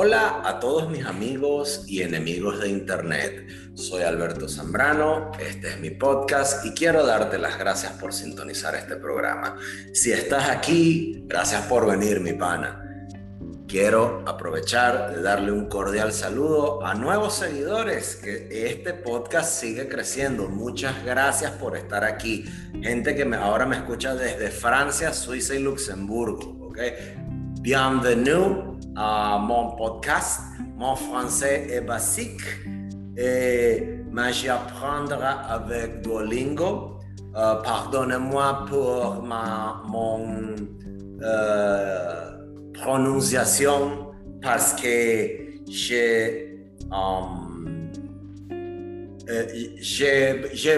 Hola a todos mis amigos y enemigos de Internet. Soy Alberto Zambrano, este es mi podcast y quiero darte las gracias por sintonizar este programa. Si estás aquí, gracias por venir, mi pana. Quiero aprovechar de darle un cordial saludo a nuevos seguidores, que este podcast sigue creciendo. Muchas gracias por estar aquí. Gente que ahora me escucha desde Francia, Suiza y Luxemburgo. ¿okay? Bienvenue à mon podcast. Mon français est basique et mais j'apprendrai avec Duolingo. Euh, Pardonnez-moi pour ma euh, prononciation parce que j'ai euh,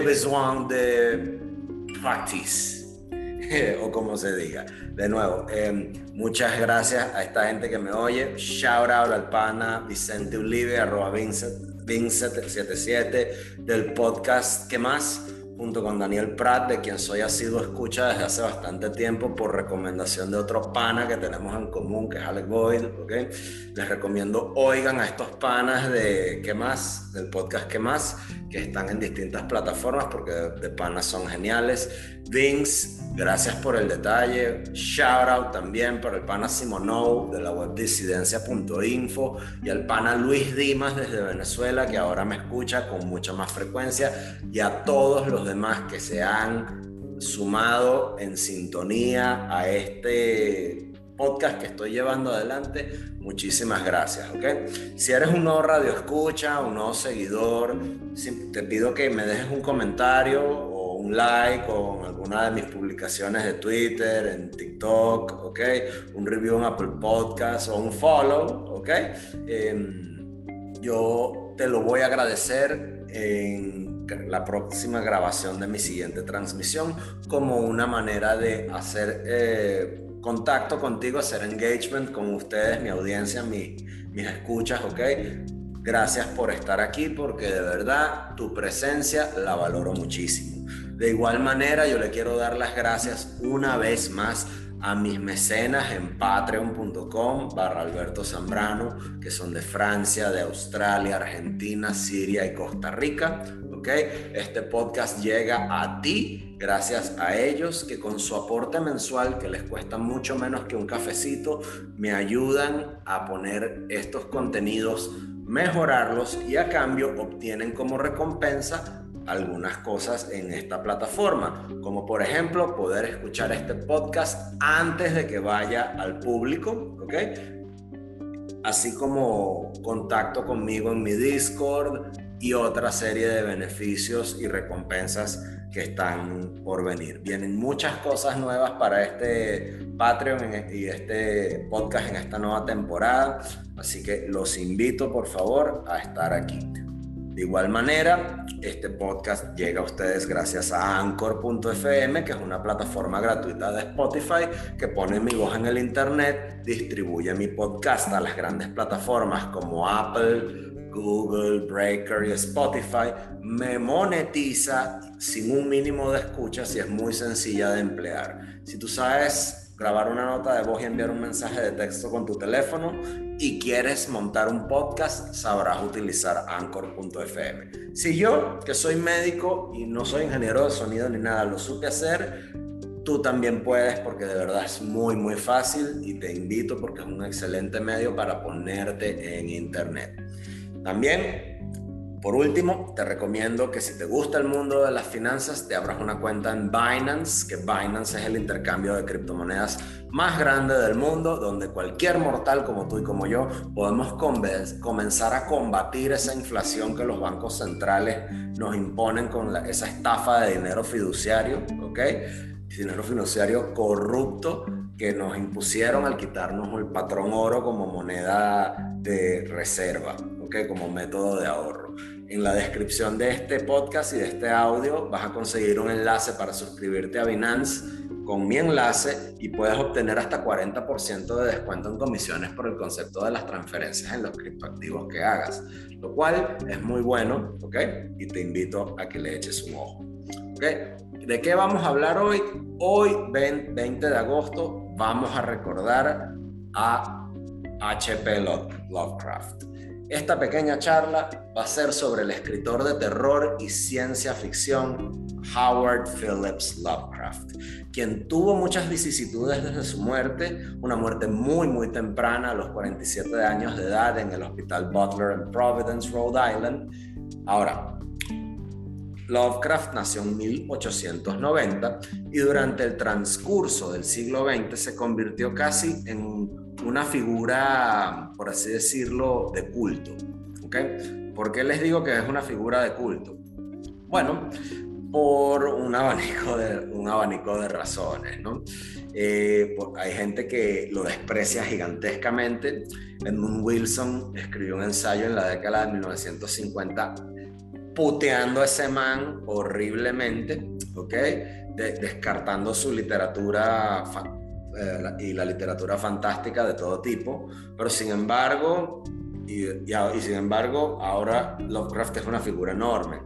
besoin de como se. De nuevo, eh, muchas gracias a esta gente que me oye. Shout out al pana Vicente Ulive, arroba Vincent, Vincent77 del podcast ¿Qué más? junto con Daniel Pratt, de quien soy asiduo escucha desde hace bastante tiempo por recomendación de otro pana que tenemos en común, que es Alex Boyd, ¿ok? Les recomiendo oigan a estos panas de ¿Qué más? del podcast ¿Qué más? que están en distintas plataformas porque de, panas son geniales. Vince, gracias por el detalle. Shout out también para el pana Simonou de la web disidencia.info y al pana Luis Dimas desde Venezuela que ahora me escucha con mucha más frecuencia y a todos los demás que se han sumado en sintonía a este podcast que estoy llevando adelante, muchísimas gracias, ¿ok? Si eres un nuevo radio escucha, un nuevo seguidor, te pido que me dejes un comentario un like o alguna de mis publicaciones de Twitter, en TikTok, ¿ok? Un review en Apple Podcast o un follow, ¿ok? Em, yo te lo voy a agradecer en la próxima grabación de mi siguiente transmisión como una manera de hacer eh, contacto contigo, hacer engagement con ustedes, mi audiencia, mi, mis escuchas, ¿ok? Gracias por estar aquí porque de verdad tu presencia la valoro muchísimo. De igual manera, yo le quiero dar las gracias una vez más a mis mecenas en patreon.com barra Alberto Zambrano, que son de Francia, de Australia, Argentina, Siria y Costa Rica. Este podcast llega a ti gracias a ellos que con su aporte mensual, que les cuesta mucho menos que un cafecito, me ayudan a poner estos contenidos, mejorarlos y a cambio obtienen como recompensa algunas cosas en esta plataforma, como por ejemplo poder escuchar este podcast antes de que vaya al público, ¿ok? Así como contacto conmigo en mi Discord, y otra serie de beneficios y recompensas que están por venir. Vienen muchas cosas nuevas para este Patreon e, y este podcast en esta nueva temporada, así que los invito por favor a estar aquí. De igual manera, este podcast llega a ustedes gracias a anchor.fm, que es una plataforma gratuita de Spotify que pone mi voz en el Internet, distribuye mi podcast a las grandes plataformas como Apple, Google, Breaker y Spotify, me monetiza sin un mínimo de escucha si es muy sencilla de emplear. Si tú sabes grabar una nota de voz y enviar un mensaje de texto con tu teléfono y quieres montar un podcast, sabrás utilizar anchor.fm. Si yo, que soy médico y no soy ingeniero de sonido ni nada, lo supe hacer, tú también puedes porque de verdad es muy muy fácil y te invito porque es un excelente medio para ponerte en internet. También, por último, te recomiendo que si te gusta el mundo de las finanzas, te abras una cuenta en Binance, que Binance es el intercambio de criptomonedas más grande del mundo, donde cualquier mortal como tú y como yo podemos comenzar a combatir esa inflación que los bancos centrales nos imponen con esa estafa de dinero fiduciario, ¿ok? Dinero fiduciario corrupto que nos impusieron al quitarnos el patrón oro como moneda de reserva como método de ahorro. En la descripción de este podcast y de este audio vas a conseguir un enlace para suscribirte a Binance con mi enlace y puedes obtener hasta 40% de descuento en comisiones por el concepto de las transferencias en los criptoactivos que hagas, lo cual es muy bueno, ¿ok? Y te invito a que le eches un ojo, ¿ok? ¿De qué vamos a hablar hoy? Hoy, 20 de agosto, vamos a recordar a H.P. Lovecraft. Esta pequeña charla va a ser sobre el escritor de terror y ciencia ficción Howard Phillips Lovecraft, quien tuvo muchas vicisitudes desde su muerte, una muerte muy muy temprana a los 47 años de edad en el Hospital Butler en Providence, Rhode Island. Ahora, Lovecraft nació en 1890 y durante el transcurso del siglo XX se convirtió casi en una figura, por así decirlo, de culto. ¿okay? ¿Por qué les digo que es una figura de culto? Bueno, por un abanico de, un abanico de razones. ¿no? Eh, hay gente que lo desprecia gigantescamente. Edmund Wilson escribió un ensayo en la década de 1950 puteando a ese man horriblemente, ¿ok? descartando su literatura eh, y la literatura fantástica de todo tipo, pero sin embargo, y, y, sin embargo, ahora Lovecraft es una figura enorme.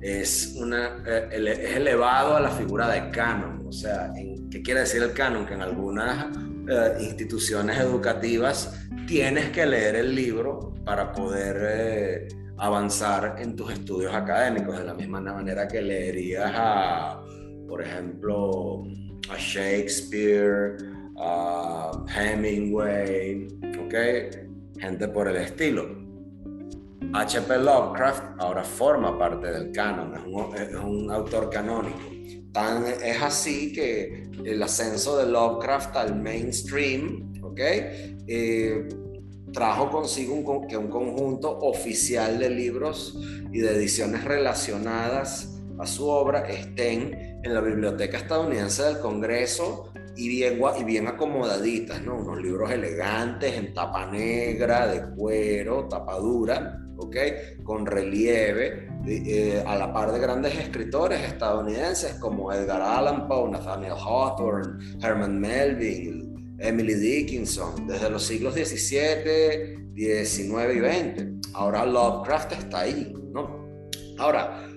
Es, una, eh, es elevado a la figura de canon, o sea, ¿qué quiere decir el canon? Que en algunas eh, instituciones educativas tienes que leer el libro para poder avanzar en tus estudios académicos, de la misma manera que leerías a, por ejemplo, a Shakespeare, a Hemingway, ¿ok? Gente por el estilo. H.P. Lovecraft ahora forma parte del canon, es un, autor canónico. Tan, es así que el ascenso de Lovecraft al mainstream, ¿ok? Eh, trajo consigo que un conjunto oficial de libros y de ediciones relacionadas a su obra estén en la Biblioteca Estadounidense del Congreso y bien, y bien acomodaditas, ¿no? Unos libros elegantes en tapa negra, de cuero, tapa dura, ¿ok? Con relieve, eh, a la par de grandes escritores estadounidenses como Edgar Allan Poe, Nathaniel Hawthorne, Herman Melville, Emily Dickinson, desde los siglos XVII, XIX y XX. Ahora Lovecraft está ahí, ¿no? Ahora,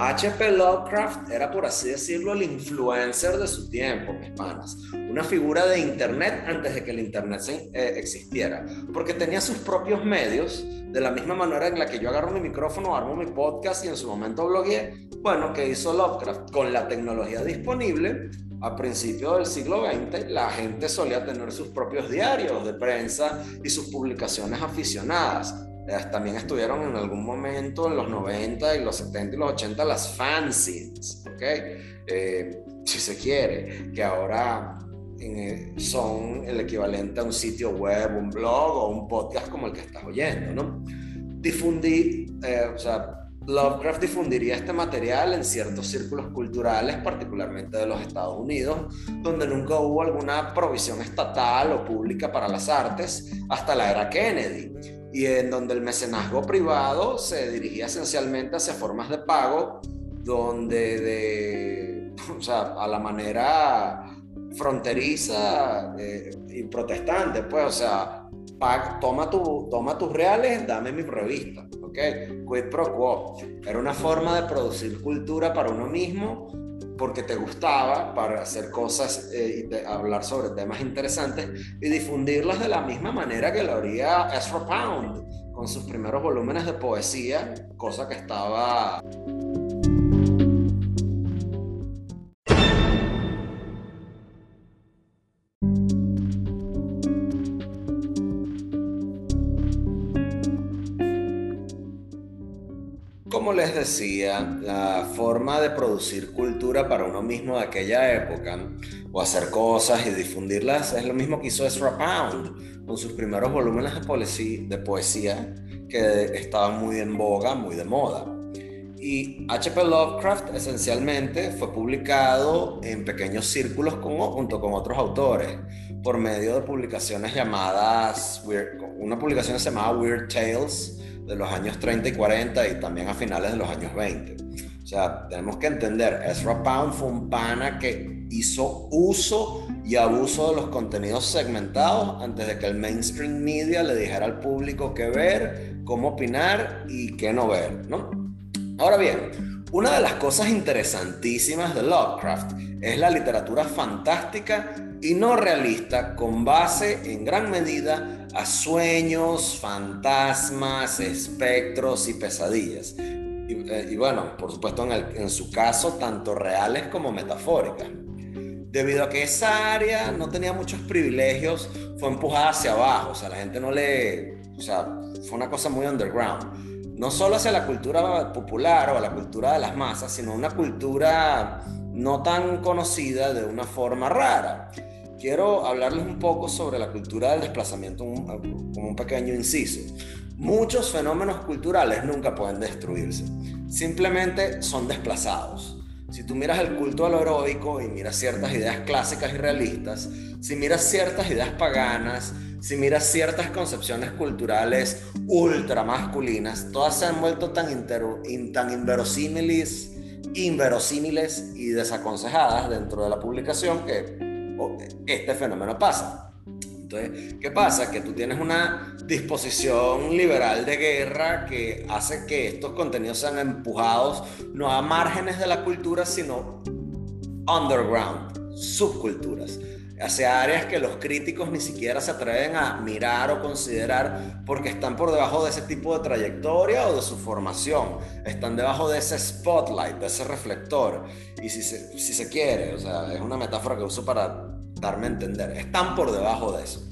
H.P. Lovecraft era, por así decirlo, el influencer de su tiempo, mis panas. Una figura de Internet antes de que el Internet eh, existiera. Porque tenía sus propios medios, de la misma manera en la que yo agarro mi micrófono, armo mi podcast y en su momento blogueé. Bueno, ¿qué hizo Lovecraft? Con la tecnología disponible, a principios del siglo XX, la gente solía tener sus propios diarios de prensa y sus publicaciones aficionadas también estuvieron en algún momento en los 90 y los 70 y los 80 las fanzines, ¿ok? Eh, si se quiere, que ahora eh, son el equivalente a un sitio web, un blog o un podcast como el que estás oyendo, ¿no? Difundí, eh, o sea, Lovecraft difundiría este material en ciertos círculos culturales, particularmente de los Estados Unidos, donde nunca hubo alguna provisión estatal o pública para las artes hasta la era Kennedy y en donde el mecenazgo privado se dirigía esencialmente hacia formas de pago, donde de, o sea, a la manera fronteriza eh, y protestante, pues, o sea, toma, tu, toma tus reales, dame mi revista, ¿ok? Quid pro quo. Era una forma de producir cultura para uno mismo porque te gustaba para hacer cosas eh, y hablar sobre temas interesantes y difundirlas de la misma manera que lo haría Ezra Pound con sus primeros volúmenes de poesía, cosa que estaba les decía, la forma de producir cultura para uno mismo de aquella época, o hacer cosas y difundirlas, es lo mismo que hizo Ezra Pound con sus primeros volúmenes de poesía, de poesía que estaban muy en boga, muy de moda. Y H.P. Lovecraft esencialmente fue publicado en pequeños círculos junto con otros autores por medio de publicaciones llamadas, una publicación se llamaba Weird Tales, de los años 30 y 40 y también a finales de los años 20. O sea, tenemos que entender, Ezra Pound fue un pana que hizo uso y abuso de los contenidos segmentados antes de que el mainstream media le dijera al público qué ver, cómo opinar y qué no ver, ¿no? Ahora bien, una de las cosas interesantísimas de Lovecraft es la literatura fantástica y no realista con base en gran medida a sueños, fantasmas, espectros y pesadillas. Y, eh, bueno, por supuesto en, en su caso, tanto reales como metafóricas. Debido a que esa área no tenía muchos privilegios, fue empujada hacia abajo, o sea, la gente no le, o sea, fue una cosa muy underground no solo hacia la cultura popular o a la cultura de las masas, sino una cultura no tan conocida de una forma rara. Quiero hablarles un poco sobre la cultura del desplazamiento como un pequeño inciso. Muchos fenómenos culturales nunca pueden destruirse, simplemente son desplazados. Si tú miras el culto a lo heroico y miras ciertas ideas clásicas y realistas, si miras ciertas ideas paganas, si miras ciertas concepciones culturales ultra masculinas, todas se han vuelto tan, tan inverosímiles, inverosímiles y desaconsejadas dentro de la publicación que este fenómeno pasa. Entonces, ¿qué pasa? Que tú tienes una disposición liberal de guerra que hace que estos contenidos sean empujados no a márgenes de la cultura, sino underground, subculturas hacia áreas que los críticos ni siquiera se atreven a mirar o considerar porque están por debajo de ese tipo de trayectoria o de su formación, están debajo de ese spotlight, de ese reflector. Y si se, si se quiere, o sea, es una metáfora que uso para darme a entender, están por debajo de eso.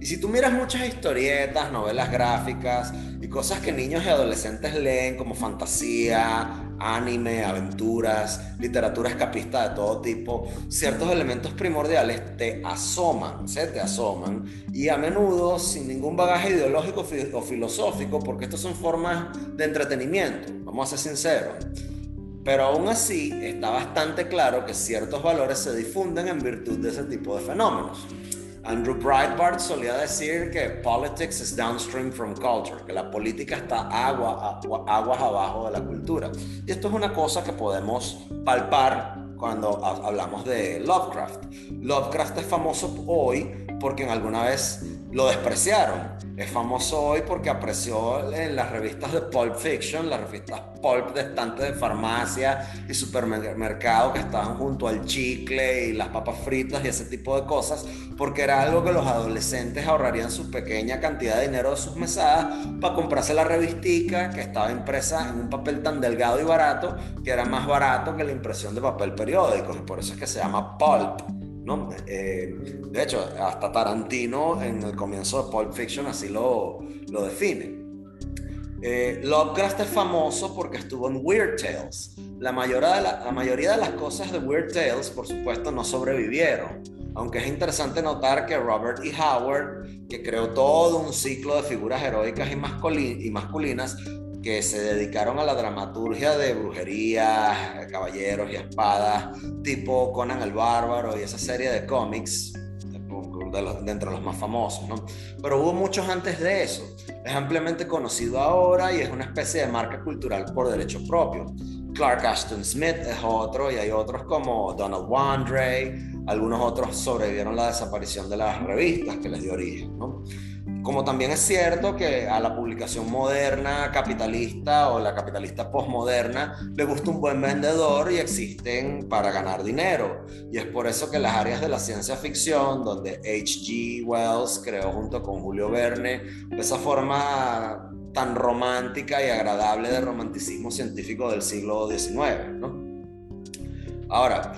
Y si tú miras muchas historietas, novelas gráficas y cosas que niños y adolescentes leen como fantasía, anime, aventuras, literatura escapista de todo tipo, ciertos elementos primordiales te asoman, se te asoman y a menudo sin ningún bagaje ideológico o filosófico, porque estos son formas de entretenimiento, vamos a ser sinceros. Pero aún así está bastante claro que ciertos valores se difunden en virtud de ese tipo de fenómenos. Andrew Breitbart solía decir que politics is downstream from culture, que la política está agua, aguas abajo de la cultura. Y esto es una cosa que podemos palpar cuando hablamos de Lovecraft. Lovecraft es famoso hoy porque en alguna vez lo despreciaron. Es famoso hoy porque apreció en las revistas de Pulp Fiction, las revistas Pulp de estantes de farmacia y supermercado que estaban junto al chicle y las papas fritas y ese tipo de cosas, porque era algo que los adolescentes ahorrarían su pequeña cantidad de dinero de sus mesadas para comprarse la revistica que estaba impresa en un papel tan delgado y barato que era más barato que la impresión de papel periódico, y por eso es que se llama Pulp. Eh, de hecho, hasta Tarantino en el comienzo de Pulp Fiction así lo, lo define. Eh, Lovecraft es famoso porque estuvo en Weird Tales. La mayoría, de la, mayoría de las cosas de Weird Tales, por supuesto, no sobrevivieron. Aunque es interesante notar que Robert E. Howard, que creó todo un ciclo de figuras heroicas y, y masculinas, que se dedicaron a la dramaturgia de brujería, caballeros y espadas, tipo Conan el Bárbaro y esa serie de cómics, de, de los más famosos, ¿no? Pero hubo muchos antes de eso. Es ampliamente conocido ahora y es una especie de marca cultural por derecho propio. Clark Ashton Smith es otro y hay otros como Donald Wandrey, algunos otros sobrevivieron la desaparición de las revistas que les dio origen, ¿no? Como también es cierto que a la publicación moderna capitalista o la capitalista postmoderna le gusta un buen vendedor y existen para ganar dinero. Y es por eso que las áreas de la ciencia ficción, donde H.G. Wells creó junto con Julio Verne esa forma tan romántica y agradable de romanticismo científico del siglo XIX. ¿no? Ahora,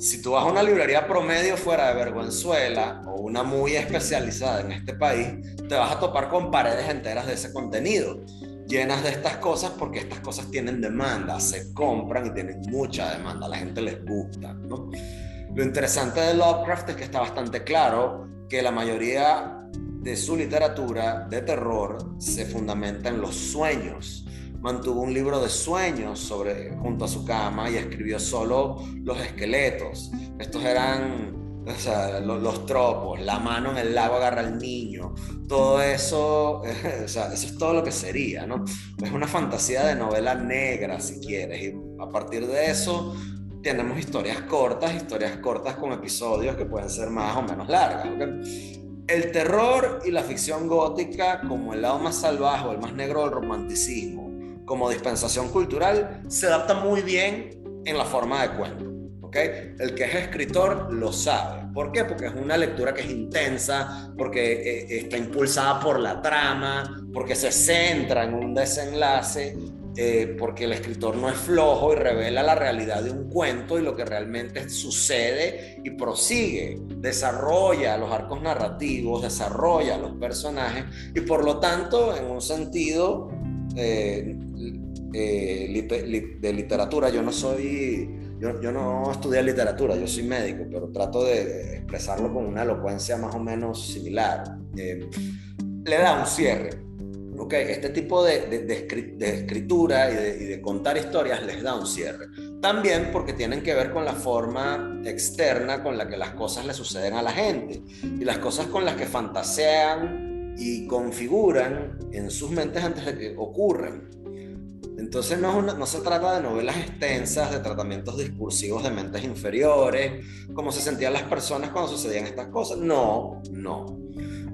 si tú vas a una librería promedio fuera de Vergüenzuela o una muy especializada en este país, te vas a topar con paredes enteras de ese contenido, llenas de estas cosas porque estas cosas tienen demanda, se compran y tienen mucha demanda, a la gente les gusta. Lo interesante de Lovecraft es que está bastante claro que la mayoría de su literatura de terror se fundamenta en los sueños mantuvo un libro de sueños sobre, junto a su cama y escribió solo los esqueletos. Estos eran los, tropos, la mano en el lago agarra al niño, todo eso, eso es todo lo que sería, ¿no? Es una fantasía de novela negra, si quieres, y a partir de eso tenemos historias cortas, historias cortas con episodios que pueden ser más o menos largas. El terror y la ficción gótica, como el lado más salvaje o el más negro del romanticismo, como dispensación cultural se adapta muy bien en la forma de cuento. ¿ok? El que es escritor lo sabe. ¿Por qué? Porque es una lectura que es intensa, porque eh, está impulsada por la trama, porque se centra en un desenlace eh, porque el escritor no es flojo y revela la realidad de un cuento y lo que realmente sucede y prosigue, desarrolla los arcos narrativos, desarrolla los personajes y por lo tanto, en un sentido eh, eh, de literatura, yo no soy, yo, yo, no estudié literatura, yo soy médico, pero trato de expresarlo con una elocuencia más o menos similar. le da un cierre ok, este tipo de, escritura y, de, contar historias les da un cierre. También porque tienen que ver con la forma externa con la que las cosas le suceden a la gente y las cosas con las que fantasean y configuran en sus mentes antes de que ocurran. Entonces no, se trata de novelas extensas, de tratamientos discursivos de mentes inferiores, como se sentían las personas cuando sucedían estas cosas. No, no.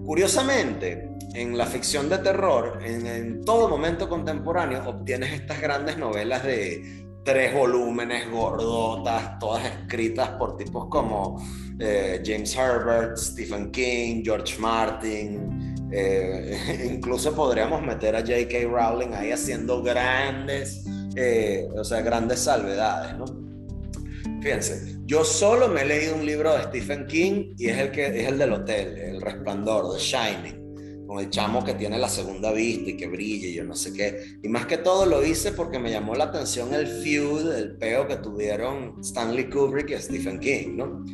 Curiosamente, en la ficción de terror, en, todo momento contemporáneo, obtienes estas grandes novelas de tres volúmenes gordotas, todas escritas por tipos como eh, James Herbert, Stephen King, George Martin. Eh, incluso podríamos meter a J.K. Rowling ahí haciendo grandes, eh, o sea, grandes salvedades, ¿no? Fíjense, yo solo me he leído un libro de Stephen King y es el, que, es el del hotel, El Resplandor, The Shining, con el chamo que tiene la segunda vista y que brilla y yo no sé qué. Y más que todo lo hice porque me llamó la atención el feud, el peo que tuvieron Stanley Kubrick y Stephen King, ¿no?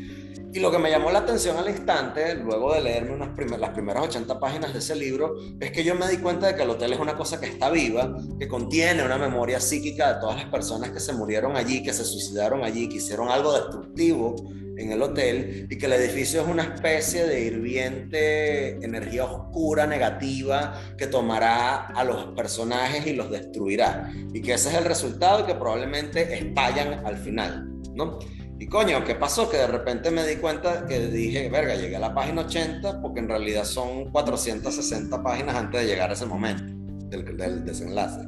Y lo que me llamó la atención al instante, luego de leerme unas las primeras 80 páginas de ese libro, es que yo me di cuenta de que el hotel es una cosa que está viva, que contiene una memoria psíquica de todas las personas que se murieron allí, que se suicidaron allí, que hicieron algo destructivo en el hotel y que el edificio es una especie de hirviente energía oscura, negativa, que tomará a los personajes y los destruirá. Y que ese es el resultado y que probablemente estallan al final, ¿no? Y coño, ¿qué pasó? Que de repente me di cuenta que dije, verga, llegué a la página 80 porque en realidad son 460 páginas antes de llegar a ese momento del, del desenlace.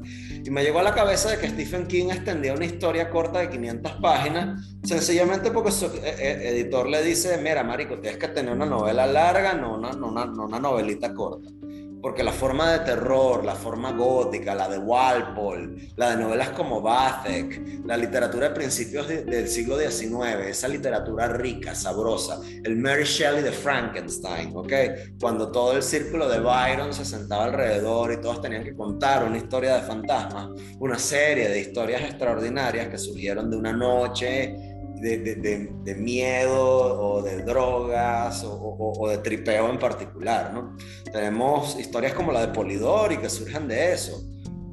Y me llegó a la cabeza de que Stephen King extendía una historia corta de 500 páginas, sencillamente porque su eh, eh, editor le dice, mira, Marico, tienes que tener una novela larga, no una, no una, no una novelita corta porque la forma de terror, la forma gótica, la de Walpole, la de novelas como Bathek, la literatura de principios del siglo XIX, esa literatura rica, sabrosa, el Mary Shelley de Frankenstein, ¿ok? Cuando todo el círculo de Byron se sentaba alrededor y todos tenían que contar una historia de fantasmas, una serie de historias extraordinarias que surgieron de una noche de, miedo o de drogas o, de tripeo en particular, ¿no? Tenemos historias como la de Polidori que surgen de eso.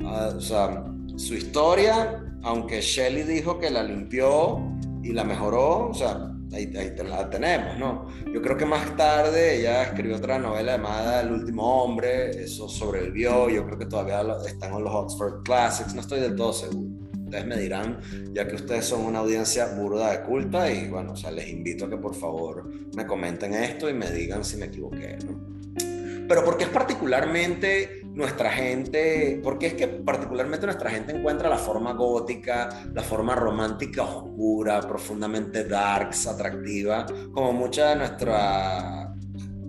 Ah, o sea, su historia, aunque Shelley dijo que la limpió y la mejoró, o sea, ahí, ahí la tenemos, ¿no? Yo creo que más tarde ella escribió otra novela llamada El último hombre, eso sobrevivió, yo creo que todavía están en los Oxford Classics, no estoy del todo seguro. Ustedes me dirán, ya que ustedes son una audiencia burda de culpa y bueno, o sea, les invito a que por favor me comenten esto y me digan si me equivoqué, ¿no? Pero ¿por qué es particularmente nuestra gente, por qué es que particularmente nuestra gente encuentra la forma gótica, la forma romántica oscura, profundamente darks, atractiva, como mucha de nuestra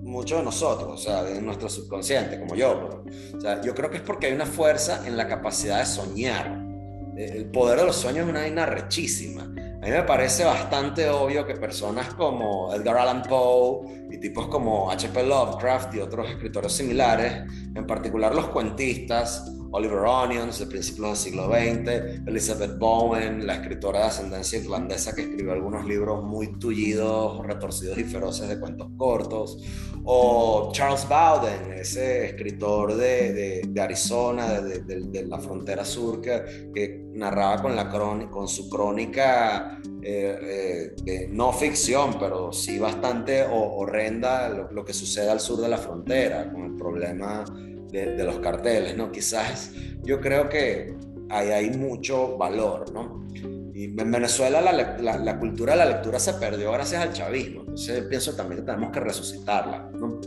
muchos de nosotros, o sea, de nuestro subconsciente, como yo. o sea, yo creo que es porque hay una fuerza en la capacidad de soñar el poder de los sueños es una vaina rechísima. A mí me parece bastante obvio que personas como Edgar Allan Poe y tipos como H.P. Lovecraft y otros escritores similares, en particular los cuentistas, Oliver Onions, de principios del siglo XX, Elizabeth Bowen, la escritora de ascendencia irlandesa que escribió algunos libros muy tullidos, retorcidos y feroces de cuentos cortos, o Charles Bowden, ese escritor de, de, Arizona, de, de, la frontera sur, que, narraba con, la con su crónica eh, eh, de no ficción, pero sí bastante horrenda lo que sucede al sur de la frontera, con el problema de, los carteles, ¿no? Quizás yo creo que ahí hay mucho valor, ¿no? Y en Venezuela la, la, cultura de la lectura se perdió gracias al chavismo, entonces pienso también que tenemos que resucitarla, ¿no?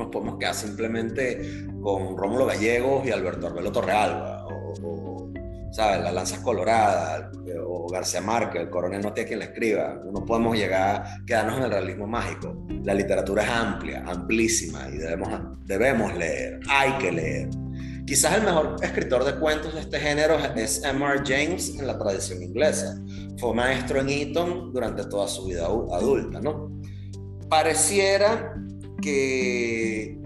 nos podemos quedar simplemente con Rómulo Gallegos y Alberto Arbelo Torrealba, o, ¿sabes? La lanza colorada, o García Márquez, el coronel no tiene quien le escriba. No podemos llegar, a quedarnos en el realismo mágico. La literatura es amplia, amplísima, y debemos, debemos leer, hay que leer. Quizás el mejor escritor de cuentos de este género es M.R. James en la tradición inglesa. Fue maestro en Eton durante toda su vida adulta, ¿no? Pareciera que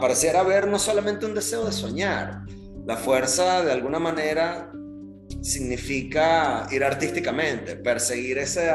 pareciera haber no solamente un deseo de soñar, la fuerza de alguna manera significa ir artísticamente, perseguir ese,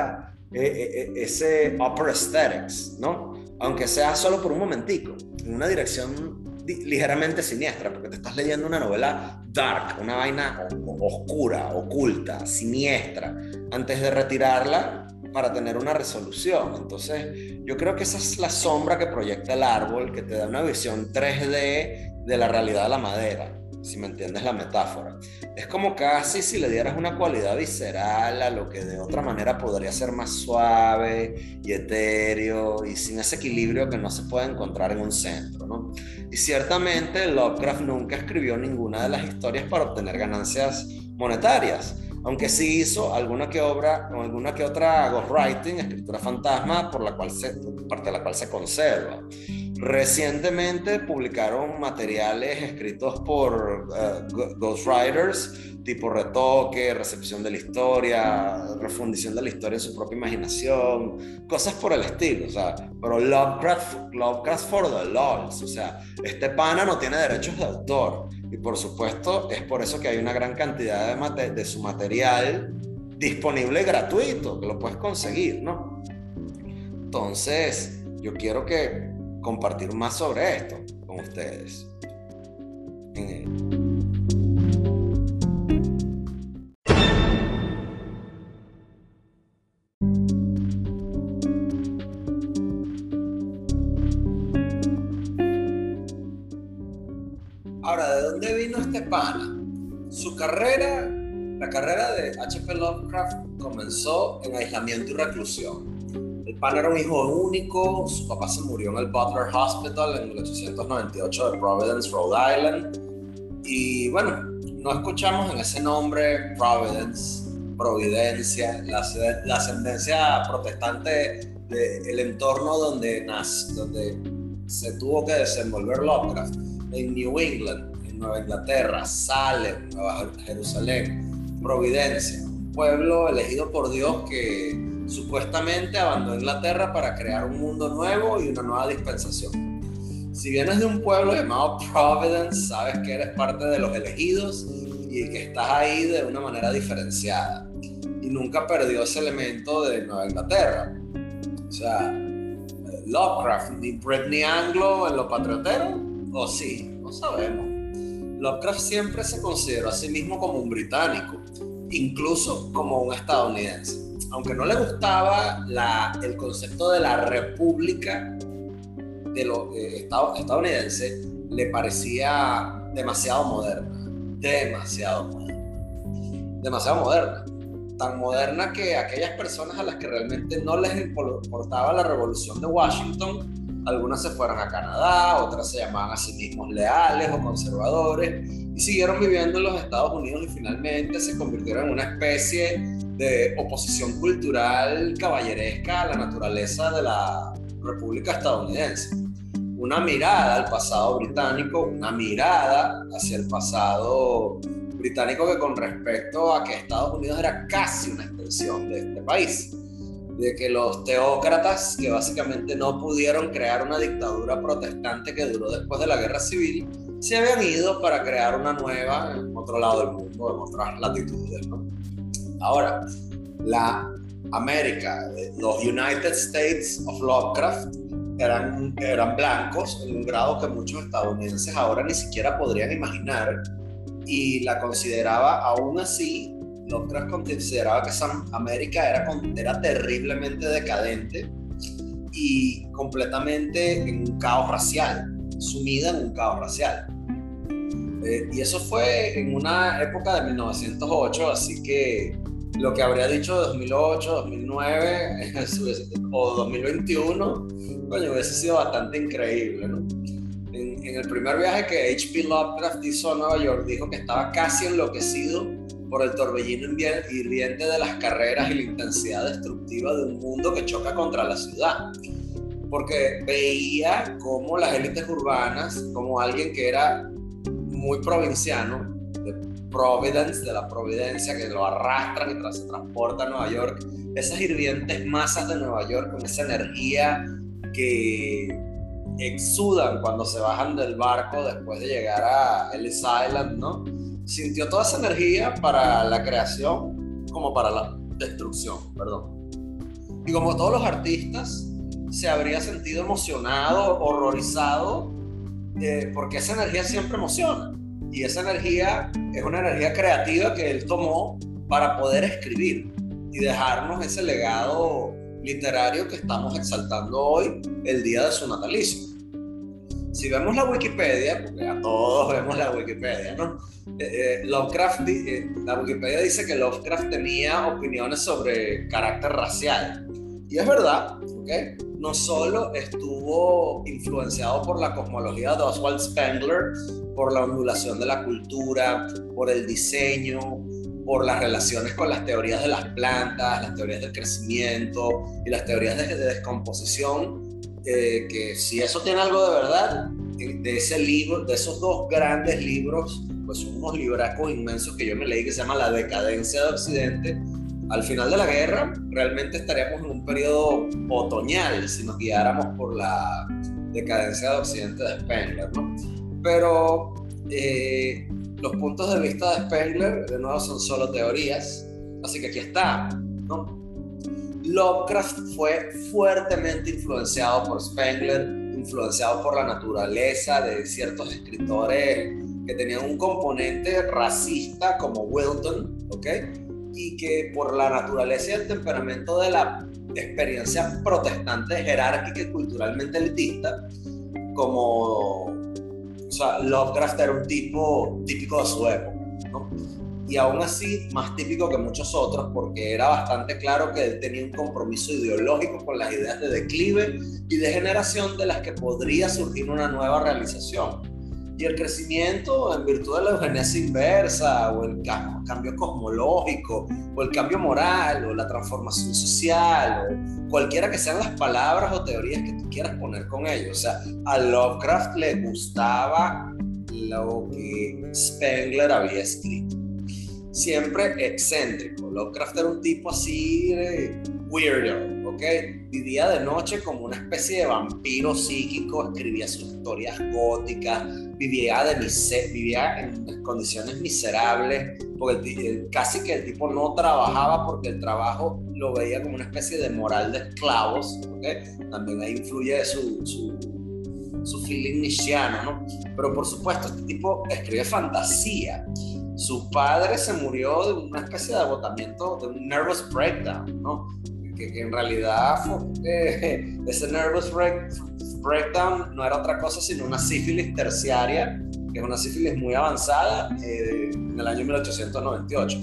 e, e, ese upper aesthetics, ¿no? Aunque sea solo por un momentico, en una dirección ligeramente siniestra, porque te estás leyendo una novela dark, una vaina oscura, oculta, siniestra, antes de retirarla para tener una resolución. Entonces, yo creo que esa es la sombra que proyecta el árbol, que te da una visión 3D de la realidad de la madera si me entiendes la metáfora. Es como casi si le dieras una cualidad visceral a lo que de otra manera podría ser más suave y etéreo y sin ese equilibrio que no se puede encontrar en un centro, ¿no? Y ciertamente Lovecraft nunca escribió ninguna de las historias para obtener ganancias monetarias, aunque sí hizo alguna que obra o alguna que otra ghostwriting, escritura fantasma, por la cual parte de la cual se conserva. Recientemente publicaron materiales escritos por uh, ghostwriters, tipo retoque, recepción de la historia, refundición de la historia en su propia imaginación, cosas por el estilo, o sea, pero Lovecraft, Lovecraft for the lols, o sea, este pana no tiene derechos de autor y por supuesto es por eso que hay una gran cantidad de, de su material disponible gratuito, que lo puedes conseguir, ¿no? Entonces, yo quiero que compartir más sobre esto con ustedes. Ahora, ¿de dónde vino este pana? Su carrera, la carrera de H.P. Lovecraft comenzó en aislamiento y reclusión pan era un hijo único, su papá se murió en el Butler Hospital en 1898 de Providence, Rhode Island. Y bueno, no escuchamos en ese nombre Providence, Providencia, la, ascendencia protestante del entorno donde, nace, donde se tuvo que desenvolver Lovecraft, en New England, en Nueva Inglaterra, Salem, Nueva Jerusalén, Providencia, un pueblo elegido por Dios que supuestamente abandonó Inglaterra para crear un mundo nuevo y una nueva dispensación. Si vienes de un pueblo llamado Providence, sabes que eres parte de los elegidos y que estás ahí de una manera diferenciada. Y nunca perdió ese elemento de Nueva Inglaterra. O sea, Lovecraft, ni Britney Anglo en lo patriotero, o sí, no sabemos. Lovecraft siempre se consideró a sí mismo como un británico, incluso como un estadounidense aunque no le gustaba el concepto de la república eh, estadounidenses, le parecía demasiado moderna, demasiado moderna, demasiado moderna, tan moderna que aquellas personas a las que realmente no les importaba la revolución de Washington, algunas se fueron a Canadá, otras se llamaban a sí mismos leales o conservadores y siguieron viviendo en los Estados Unidos y finalmente se convirtieron en una especie de oposición cultural caballeresca a la naturaleza de la República estadounidense. Una mirada al pasado británico, una mirada hacia el pasado británico que con respecto a que Estados Unidos era casi una extensión de este país. De que los teócratas, que básicamente no pudieron crear una dictadura protestante que duró después de la guerra civil, se habían ido para crear una nueva en otro lado del mundo, en otras latitudes. ¿no? Ahora, la América, los United States of Lovecraft, eran, eran blancos en un grado que muchos estadounidenses ahora ni siquiera podrían imaginar y la consideraba aún así, Lovecraft consideraba que América era, era terriblemente decadente y completamente en un caos racial, sumida en un caos racial. Eh, y eso fue en una época de 1908, así que lo que habría dicho 2008, 2009 o 2021, coño, hubiese sido bastante increíble, ¿no? En, el primer viaje que H.P. Lovecraft hizo a Nueva York, dijo que estaba casi enloquecido por el torbellino hirviente de las carreras y la intensidad destructiva de un mundo que choca contra la ciudad. Porque veía como las élites urbanas, como alguien que era muy provinciano, de Providence, de la Providencia, que lo arrastran y se transporta a Nueva York, esas hirvientes masas de Nueva York con esa energía que exudan cuando se bajan del barco después de llegar a Ellis Island, ¿no? Sintió toda esa energía para la creación como para la destrucción, perdón. Y como todos los artistas, se habría sentido emocionado, horrorizado, eh, porque esa energía siempre emociona. Y esa energía es una energía creativa que él tomó para poder escribir y dejarnos ese legado literario que estamos exaltando hoy, el día de su natalicio. Si vemos la Wikipedia, porque a todos vemos la Wikipedia, ¿no? Eh, eh, Lovecraft, eh, la Wikipedia dice que Lovecraft tenía opiniones sobre carácter racial. Y es verdad, ¿ok? No solo estuvo influenciado por la cosmología de Oswald Spengler, por la ondulación de la cultura, por el diseño, por las relaciones con las teorías de las plantas, las teorías del crecimiento y las teorías de, descomposición, eh, que si eso tiene algo de verdad, de ese libro, de esos dos grandes libros, pues son unos libracos inmensos que yo me leí que se llama La decadencia de Occidente. Al final de la guerra, realmente estaríamos en un periodo otoñal si nos guiáramos por la decadencia de Occidente de Spengler, ¿no? Pero eh, los puntos de vista de Spengler, de nuevo, son solo teorías, así que aquí está. Lovecraft fue fuertemente influenciado por Spengler, influenciado por la naturaleza de ciertos escritores que tenían un componente racista como Wilton, ¿ok? Y que por la naturaleza y el temperamento de la experiencia protestante, jerárquica y culturalmente elitista, como Lovecraft era un tipo típico de su época. Y aún así, más típico que muchos otros, porque era bastante claro que él tenía un compromiso ideológico con las ideas de declive y de generación de las que podría surgir una nueva realización y el crecimiento en virtud de la eugenesia inversa o el cambio cosmológico o el cambio moral o la transformación social o cualquiera que sean las palabras o teorías que tú quieras poner con ello. O sea, a Lovecraft le gustaba lo que Spengler había escrito. Siempre excéntrico. Lovecraft era un tipo así weirdo, ¿ok? Vivía de noche como una especie de vampiro psíquico, escribía sus historias góticas, vivía, de vivía en condiciones miserables, porque casi que el tipo no trabajaba porque el trabajo lo veía como una especie de moral de esclavos, ¿ok? También ahí influye su, su, su feeling nichiano, ¿no? Pero por supuesto, este tipo escribe fantasía. Su padre se murió de una especie de agotamiento, de un nervous breakdown, ¿no? que, en realidad eh, ese nervous breakdown no era otra cosa sino una sífilis terciaria, que es una sífilis muy avanzada eh, en el año 1898.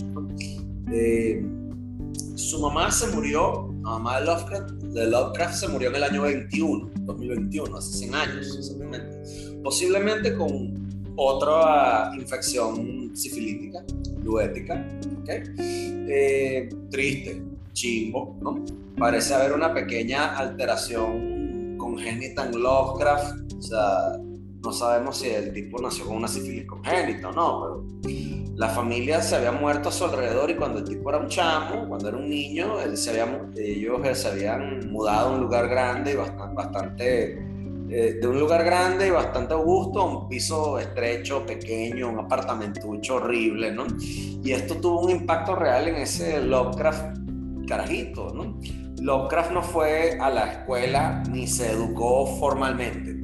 Eh, su mamá se murió, la mamá de Lovecraft, de Lovecraft se murió en el año 21, 2021, hace 100 años posiblemente con otra infección sifilítica, luética, triste, chimbo, ¿no? Parece haber una pequeña alteración congénita en Lovecraft, o sea, no sabemos si el tipo nació con una sífilis congénita o no, pero la familia se había muerto a su alrededor y cuando el tipo era un chamo, cuando era un niño, él se había, ellos se habían mudado a un lugar grande y bastante eh, de un lugar grande y bastante augusto a un piso estrecho, pequeño, un apartamentucho horrible, ¿no? Y esto tuvo un impacto real en ese Lovecraft carajito, ¿no? Lovecraft no fue a la escuela ni se educó formalmente,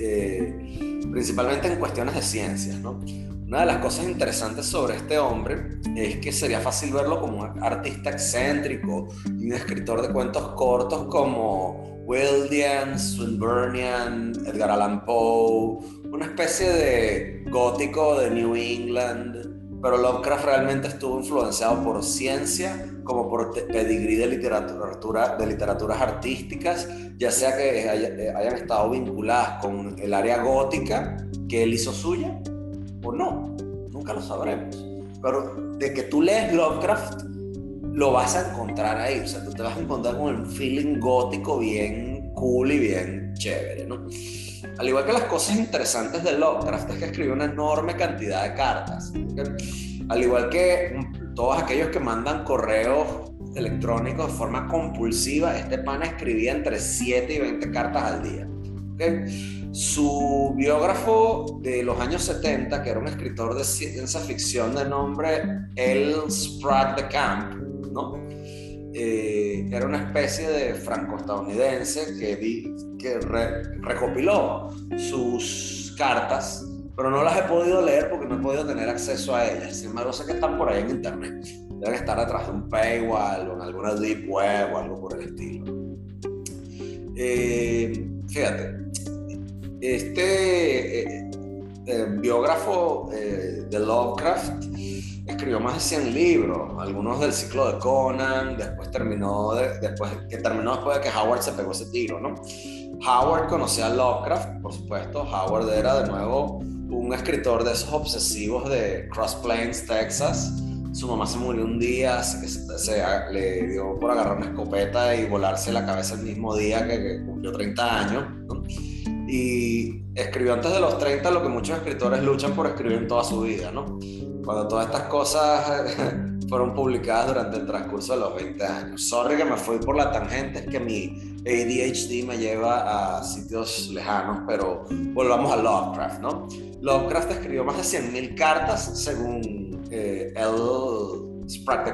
eh, principalmente en cuestiones de ciencias, ¿no? Una de las cosas interesantes sobre este hombre es que sería fácil verlo como un artista excéntrico y un escritor de cuentos cortos como William, Swinburnian, Edgar Allan Poe, una especie de gótico de New England, pero Lovecraft realmente estuvo influenciado por ciencia como por pedigrí de literatura, de literaturas artísticas, ya sea que eh, hayan estado vinculadas con el área gótica que él hizo suya o no, nunca lo sabremos. Pero de que tú lees Lovecraft, lo vas a encontrar ahí, o sea, tú te vas a encontrar con el feeling gótico bien cool y bien chévere, ¿no? Al igual que las cosas interesantes de Lovecraft es que escribió una enorme cantidad de cartas. Al igual que todos aquellos que mandan correos electrónicos de forma compulsiva, este pana escribía entre 7 y 20 cartas al día. Su biógrafo de los años 70, que era un escritor de ciencia ficción de nombre L. Sprague de Camp, Eh, era una especie de franco-estadounidense que, que recopiló sus cartas, pero no las he podido leer porque no he podido tener acceso a ellas. Sin embargo, sé que están por ahí en internet. Deben estar detrás de un paywall o en alguna deep web o algo por el estilo. Eh, fíjate, este eh, biógrafo de Lovecraft escribió más de 100 libros, algunos del ciclo de Conan, después terminó, después, que terminó después de que Howard se pegó ese tiro, ¿no? Howard conocía a Lovecraft, por supuesto, Howard era de nuevo un escritor de esos obsesivos de Cross Plains, Texas. Su mamá se murió un día, se, se, le dio por agarrar una escopeta y volarse la cabeza el mismo día que, que cumplió 30 años. ¿no? Y escribió antes de los 30 lo que muchos escritores luchan por escribir en toda su vida, ¿no? Cuando todas estas cosas fueron publicadas durante el transcurso de los 20 años. Sorry que me fui por la tangente, es que mi ADHD me lleva a sitios lejanos, pero volvamos a Lovecraft, ¿no? Lovecraft escribió más de 100.000 cartas según eh, L. Sprague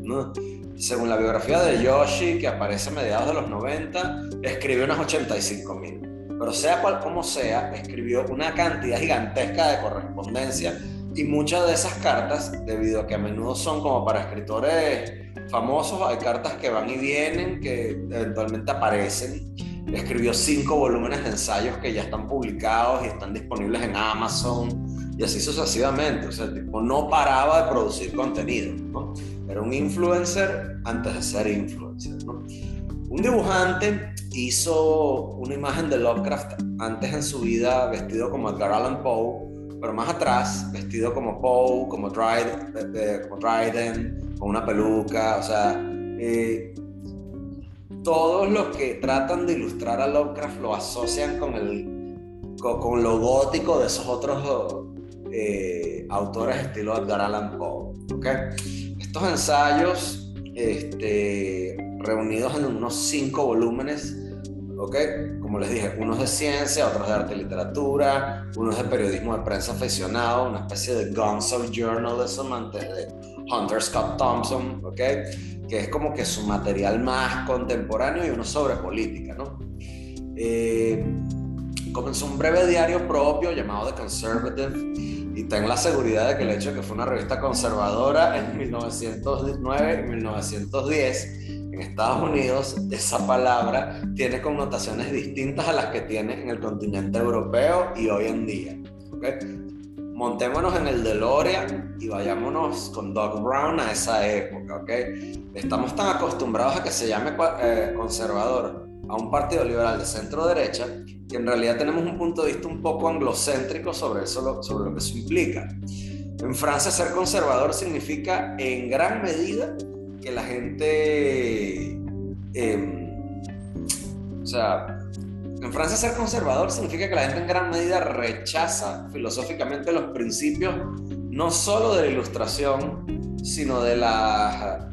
¿no? Según la biografía de Yoshi, que aparece a mediados de los 90, escribió unas 85.000. Pero sea cual como sea, escribió una cantidad gigantesca de correspondencia y muchas de esas cartas, debido a que a menudo son como para escritores famosos, hay cartas que van y vienen, que eventualmente aparecen. Escribió cinco volúmenes de ensayos que ya están publicados y están disponibles en Amazon y así sucesivamente. O sea, el tipo no paraba de producir contenido, ¿no? Era un influencer antes de ser influencer, ¿no? Un dibujante hizo una imagen de Lovecraft antes en su vida vestido como Edgar Allan Poe pero más atrás, vestido como Poe, como Dryden, con una peluca, o sea, eh, todos los que tratan de ilustrar a Lovecraft lo asocian con, el, con, lo gótico de esos otros eh, autores estilo Edgar Allan Poe. ¿okay? Estos ensayos, este, reunidos en unos cinco volúmenes, ¿ok? Como les dije, unos de ciencia, otros de arte y literatura, unos de periodismo de prensa aficionado, una especie de Guns of Journalism antes de Hunter Scott Thompson, ¿ok? Que es como que su material más contemporáneo y uno sobre política, ¿no? Eh, comenzó un breve diario propio llamado The Conservative y tengo la seguridad de que el hecho de que fue una revista conservadora en 1909 y 1910 Estados Unidos esa palabra tiene connotaciones distintas a las que tiene en el continente europeo y hoy en día. Montémonos en el DeLorean y vayámonos con Doc Brown a esa época. ¿okay? Estamos tan acostumbrados a que se llame eh, conservador a un partido liberal de centro derecha que en realidad tenemos un punto de vista un poco anglocéntrico sobre, eso, sobre lo que eso implica. En Francia ser conservador significa en gran medida que la gente, em, o sea, en Francia ser conservador significa que la gente en gran medida rechaza filosóficamente los principios no solo de la ilustración, sino de las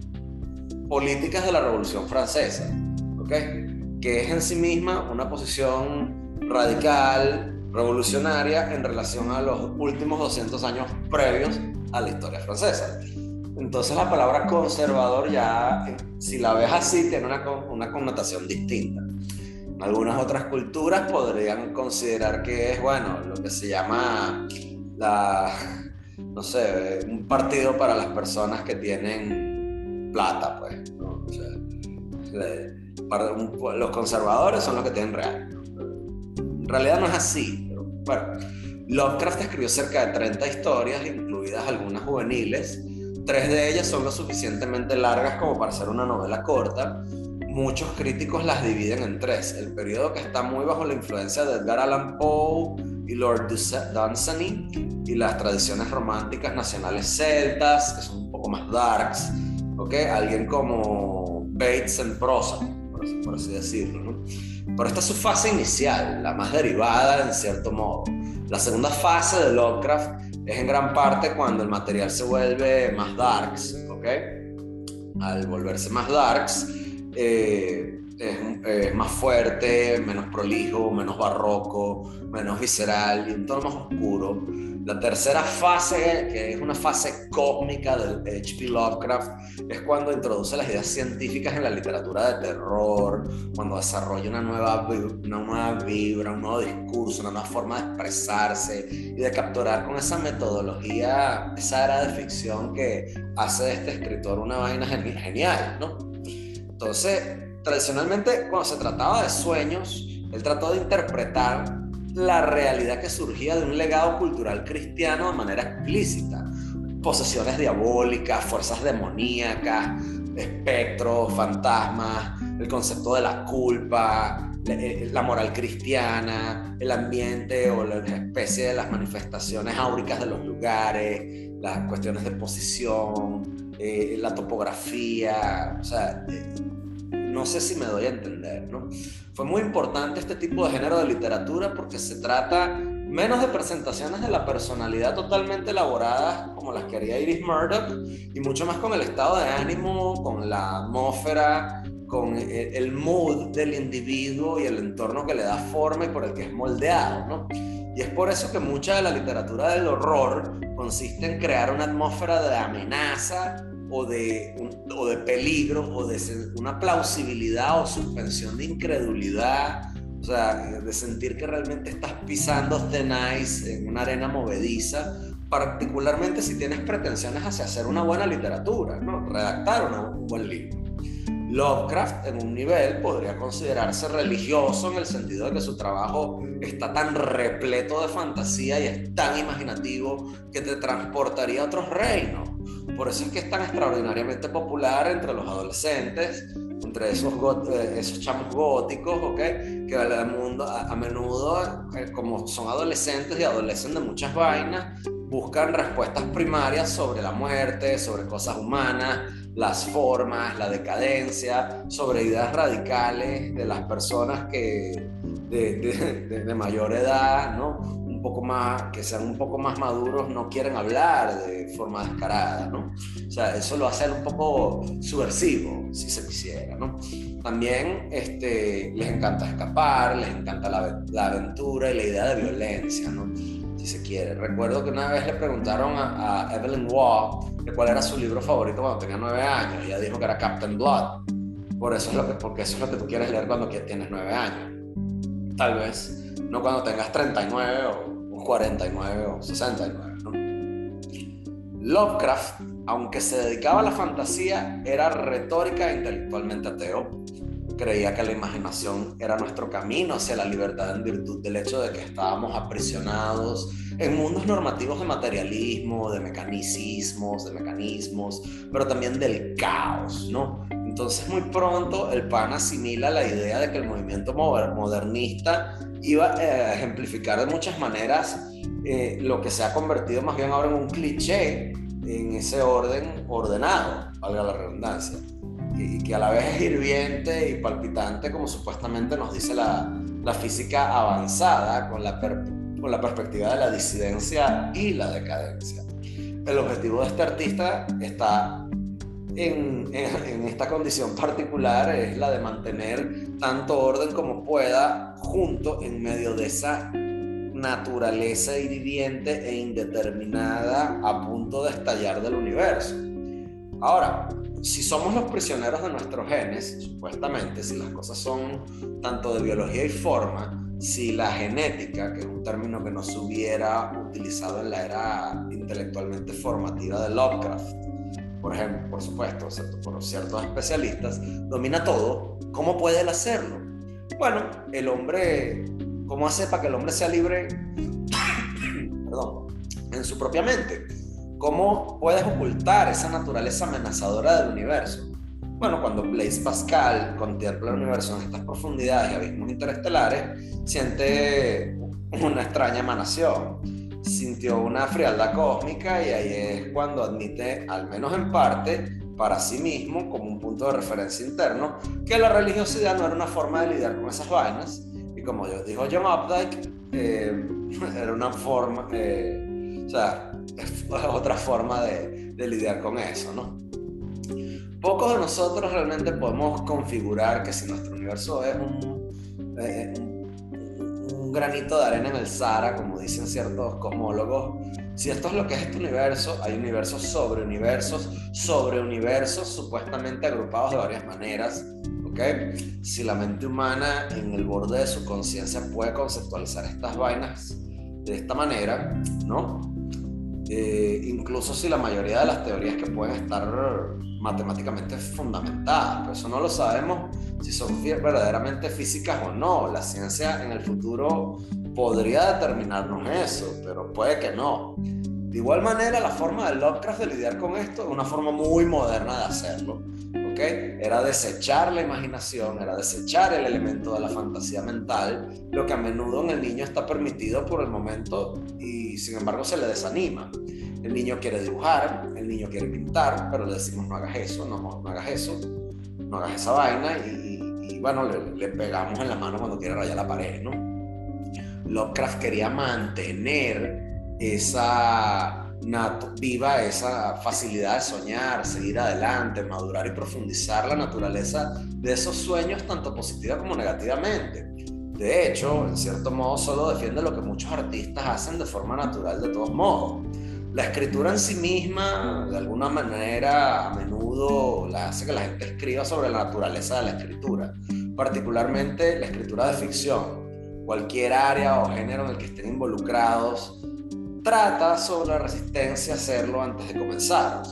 políticas de la Revolución Francesa, ¿ok? Que es en sí misma una posición radical, revolucionaria en relación a los últimos 200 años previos a la historia francesa. Entonces la palabra conservador ya, si la ves así, tiene una, una connotación distinta. Algunas otras culturas podrían considerar que es, bueno, lo que se llama la, no sé, un partido para las personas que tienen plata, pues. los conservadores son los que tienen real. En realidad no es así, pero bueno. Lovecraft escribió cerca de 30 historias, incluidas algunas juveniles. Tres de ellas son lo suficientemente largas como para ser una novela corta. Muchos críticos las dividen en tres. El periodo que está muy bajo la influencia de Edgar Allan Poe y Lord Dunsany y las tradiciones románticas nacionales celtas, que son un poco más darks. ¿okay? Alguien como Bates en prosa, por así, decirlo. Pero esta es su fase inicial, la más derivada en cierto modo. La segunda fase de Lovecraft es en gran parte cuando el material se vuelve más darks, ¿ok? Al volverse más darks, eh, es, más fuerte, menos prolijo, menos barroco, menos visceral y un tono más oscuro. La tercera fase, que es una fase cósmica del H.P. Lovecraft, es cuando introduce las ideas científicas en la literatura de terror, cuando desarrolla una nueva, una nueva vibra, un nuevo discurso, una nueva forma de expresarse y de capturar con esa metodología, esa era de ficción que hace de este escritor una vaina genial, ¿no? Entonces, tradicionalmente, cuando se trataba de sueños, él trató de interpretar la realidad que surgía de un legado cultural cristiano de manera explícita. Posesiones diabólicas, fuerzas demoníacas, espectros, fantasmas, el concepto de la culpa, eh, la moral cristiana, el ambiente o la especie de las manifestaciones áuricas de los lugares, las cuestiones de posición, eh, la topografía, o sea, eh, no sé si me doy a entender, ¿no? Fue muy importante este tipo de género de literatura porque se trata menos de presentaciones de la personalidad totalmente elaboradas como las que haría Iris Murdoch y mucho más con el estado de ánimo, con la atmósfera, con el mood del individuo y el entorno que le da forma y por el que es moldeado, ¿no? Y es por eso que mucha de la literatura del horror consiste en crear una atmósfera de amenaza o de, o de peligro o de una plausibilidad o suspensión de incredulidad, o sea, de sentir que realmente estás pisando nice en una arena movediza, particularmente si tienes pretensiones hacia hacer una buena literatura, ¿no? redactar un buen libro. Lovecraft en un nivel podría considerarse religioso en el sentido de que su trabajo está tan repleto de fantasía y es tan imaginativo que te transportaría a otros reinos. Por eso es que es tan extraordinariamente popular entre los adolescentes, entre esos, eh, esos chamos góticos, ¿ok? Que a, mundo, a, menudo, eh, como son adolescentes y adolecen de muchas vainas, buscan respuestas primarias sobre la muerte, sobre cosas humanas, las formas, la decadencia, sobre ideas radicales de las personas que de, de mayor edad, ¿no? Poco más, que sean un poco más maduros, no quieren hablar de forma descarada, ¿no? O sea, eso lo hace un poco subversivo, si se quisiera, ¿no? También este, les encanta escapar, les encanta la, la aventura y la idea de violencia, ¿no? Si se quiere. Recuerdo que una vez le preguntaron a, Evelyn Waugh cuál era su libro favorito cuando tenía nueve años. Ella dijo que era Captain Blood. Por eso es lo que, porque eso es lo que tú quieres leer cuando tienes nueve años. Tal vez no cuando tengas 39 o 49 o 69. Lovecraft, aunque se dedicaba a la fantasía, era retórica e intelectualmente ateo. Creía que la imaginación era nuestro camino hacia la libertad en virtud del hecho de que estábamos aprisionados en mundos normativos de materialismo, de mecanicismos, de mecanismos, pero también del caos, ¿no? Entonces muy pronto el PAN asimila la idea de que el movimiento modernista iba a ejemplificar de muchas maneras eh, lo que se ha convertido más bien ahora en un cliché en ese orden ordenado, valga la redundancia, y, que a la vez es hirviente y palpitante como supuestamente nos dice la, física avanzada con la, con la perspectiva de la disidencia y la decadencia. El objetivo de este artista está en, esta condición particular es la de mantener tanto orden como pueda junto en medio de esa naturaleza hiriente e indeterminada a punto de estallar del universo. Ahora, si somos los prisioneros de nuestros genes, supuestamente, si las cosas son tanto de biología y forma, si la genética, que es un término que no se hubiera utilizado en la era intelectualmente formativa de Lovecraft, por ejemplo, por supuesto, por ciertos especialistas, domina todo, ¿cómo puede él hacerlo? Bueno, el hombre, ¿cómo hace para que el hombre sea libre? Perdón, en su propia mente. ¿Cómo puedes ocultar esa naturaleza amenazadora del universo? Bueno, cuando Blaise Pascal contempla el universo en estas profundidades y abismos interestelares, siente una extraña emanación. Sintió una frialdad cósmica y ahí es cuando admite, al menos en parte, para sí mismo, como un punto de referencia interno, que la religiosidad no era una forma de lidiar con esas vainas. Y como dijo John Updike, eh, era una forma, eh, o sea, otra forma de, de lidiar con eso, ¿no? Pocos de nosotros realmente podemos configurar que si nuestro universo es un, eh, un, granito de arena en el Sahara, como dicen ciertos cosmólogos, si esto es lo que es este universo, hay universos sobre universos, sobre universos supuestamente agrupados de varias maneras. ¿okay? Si la mente humana en el borde de su conciencia puede conceptualizar estas vainas de esta manera, ¿no? Eh, incluso si la mayoría de las teorías que pueden estar matemáticamente fundamentadas, pero eso no lo sabemos si son verdaderamente físicas o no. La ciencia en el futuro podría determinarnos eso, pero puede que no. De igual manera, la forma de Lovecraft de lidiar con esto es una forma muy moderna de hacerlo. ¿okay? Era desechar la imaginación, era desechar el elemento de la fantasía mental, lo que a menudo en el niño está permitido por el momento y sin embargo se le desanima. El niño quiere dibujar, el niño quiere pintar, pero le decimos no hagas eso, no, no hagas eso, no hagas esa vaina y, bueno, le, le, pegamos en la mano cuando quiere rayar la pared, ¿no? Lovecraft quería mantener esa viva esa facilidad de soñar, seguir adelante, madurar y profundizar la naturaleza de esos sueños tanto positiva como negativamente. De hecho, en cierto modo, solo defiende lo que muchos artistas hacen de forma natural de todos modos. La escritura en sí misma, de alguna manera, a menudo la hace que la gente escriba sobre la naturaleza de la escritura, particularmente la escritura de ficción. Cualquier área o género en el que estén involucrados, trata sobre la resistencia a hacerlo antes de comenzar.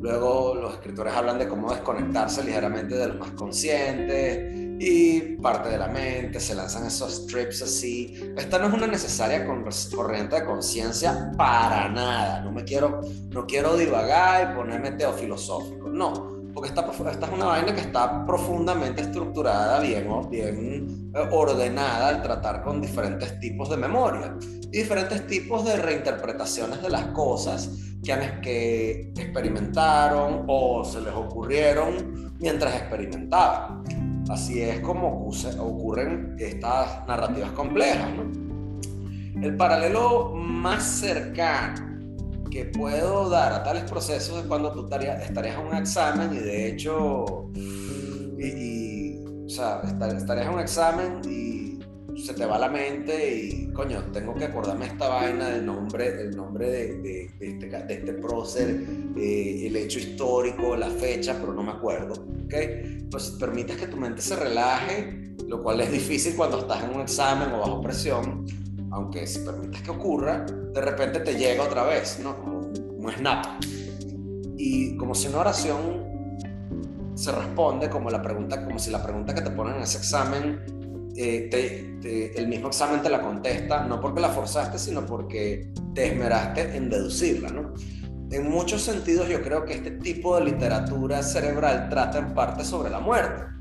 Luego los escritores hablan de cómo desconectarse ligeramente de lo más consciente y parte de la mente, se lanzan esos strips así. Esta no es una necesaria corriente de conciencia para nada. No me quiero, no quiero divagar y ponerme teofilosófico. No, porque esta, esta es una vaina que está profundamente estructurada, bien, bien eh, ordenada al tratar con diferentes tipos de memoria y diferentes tipos de reinterpretaciones de las cosas que, que experimentaron o se les ocurrieron mientras experimentaban. Así es como ocurren estas narrativas complejas. El paralelo más cercano que puedo dar a tales procesos es cuando tú estarías, en un examen y de hecho, y, o sea, estarías en un examen y se te va la mente y, coño, tengo que acordarme esta vaina del nombre, del nombre de, de, este, de este prócer, eh, el hecho histórico, la fecha, pero no me acuerdo, ¿ok? Pues permites que tu mente se relaje, lo cual es difícil cuando estás en un examen o bajo presión, aunque si permites que ocurra, de repente te llega otra vez, ¿no? Como un snap. Y como si una oración se responde como la pregunta, como si la pregunta que te ponen en ese examen, eh, el mismo examen te la contesta, no porque la forzaste, sino porque te esmeraste en deducirla, ¿no? En muchos sentidos yo creo que este tipo de literatura cerebral trata en parte sobre la muerte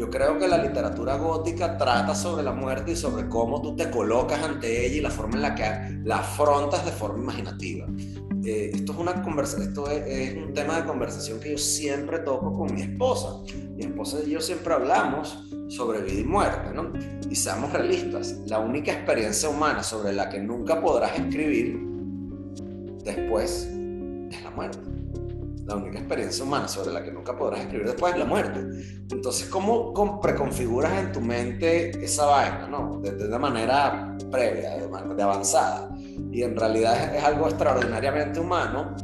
yo creo que la literatura gótica trata sobre la muerte y sobre cómo tú te colocas ante ella y la forma en la que la afrontas de forma imaginativa. Eh, esto es un tema de conversación que yo siempre toco con mi esposa. Mi esposa y yo siempre hablamos sobre vida y muerte, ¿no? Y seamos realistas, la única experiencia humana sobre la que nunca podrás escribir después es la muerte la única experiencia humana sobre la que nunca podrás escribir después es la muerte. Entonces, ¿cómo preconfiguras en tu mente esa vaina, no? De, de manera previa, de, avanzada. Y en realidad es, algo extraordinariamente humano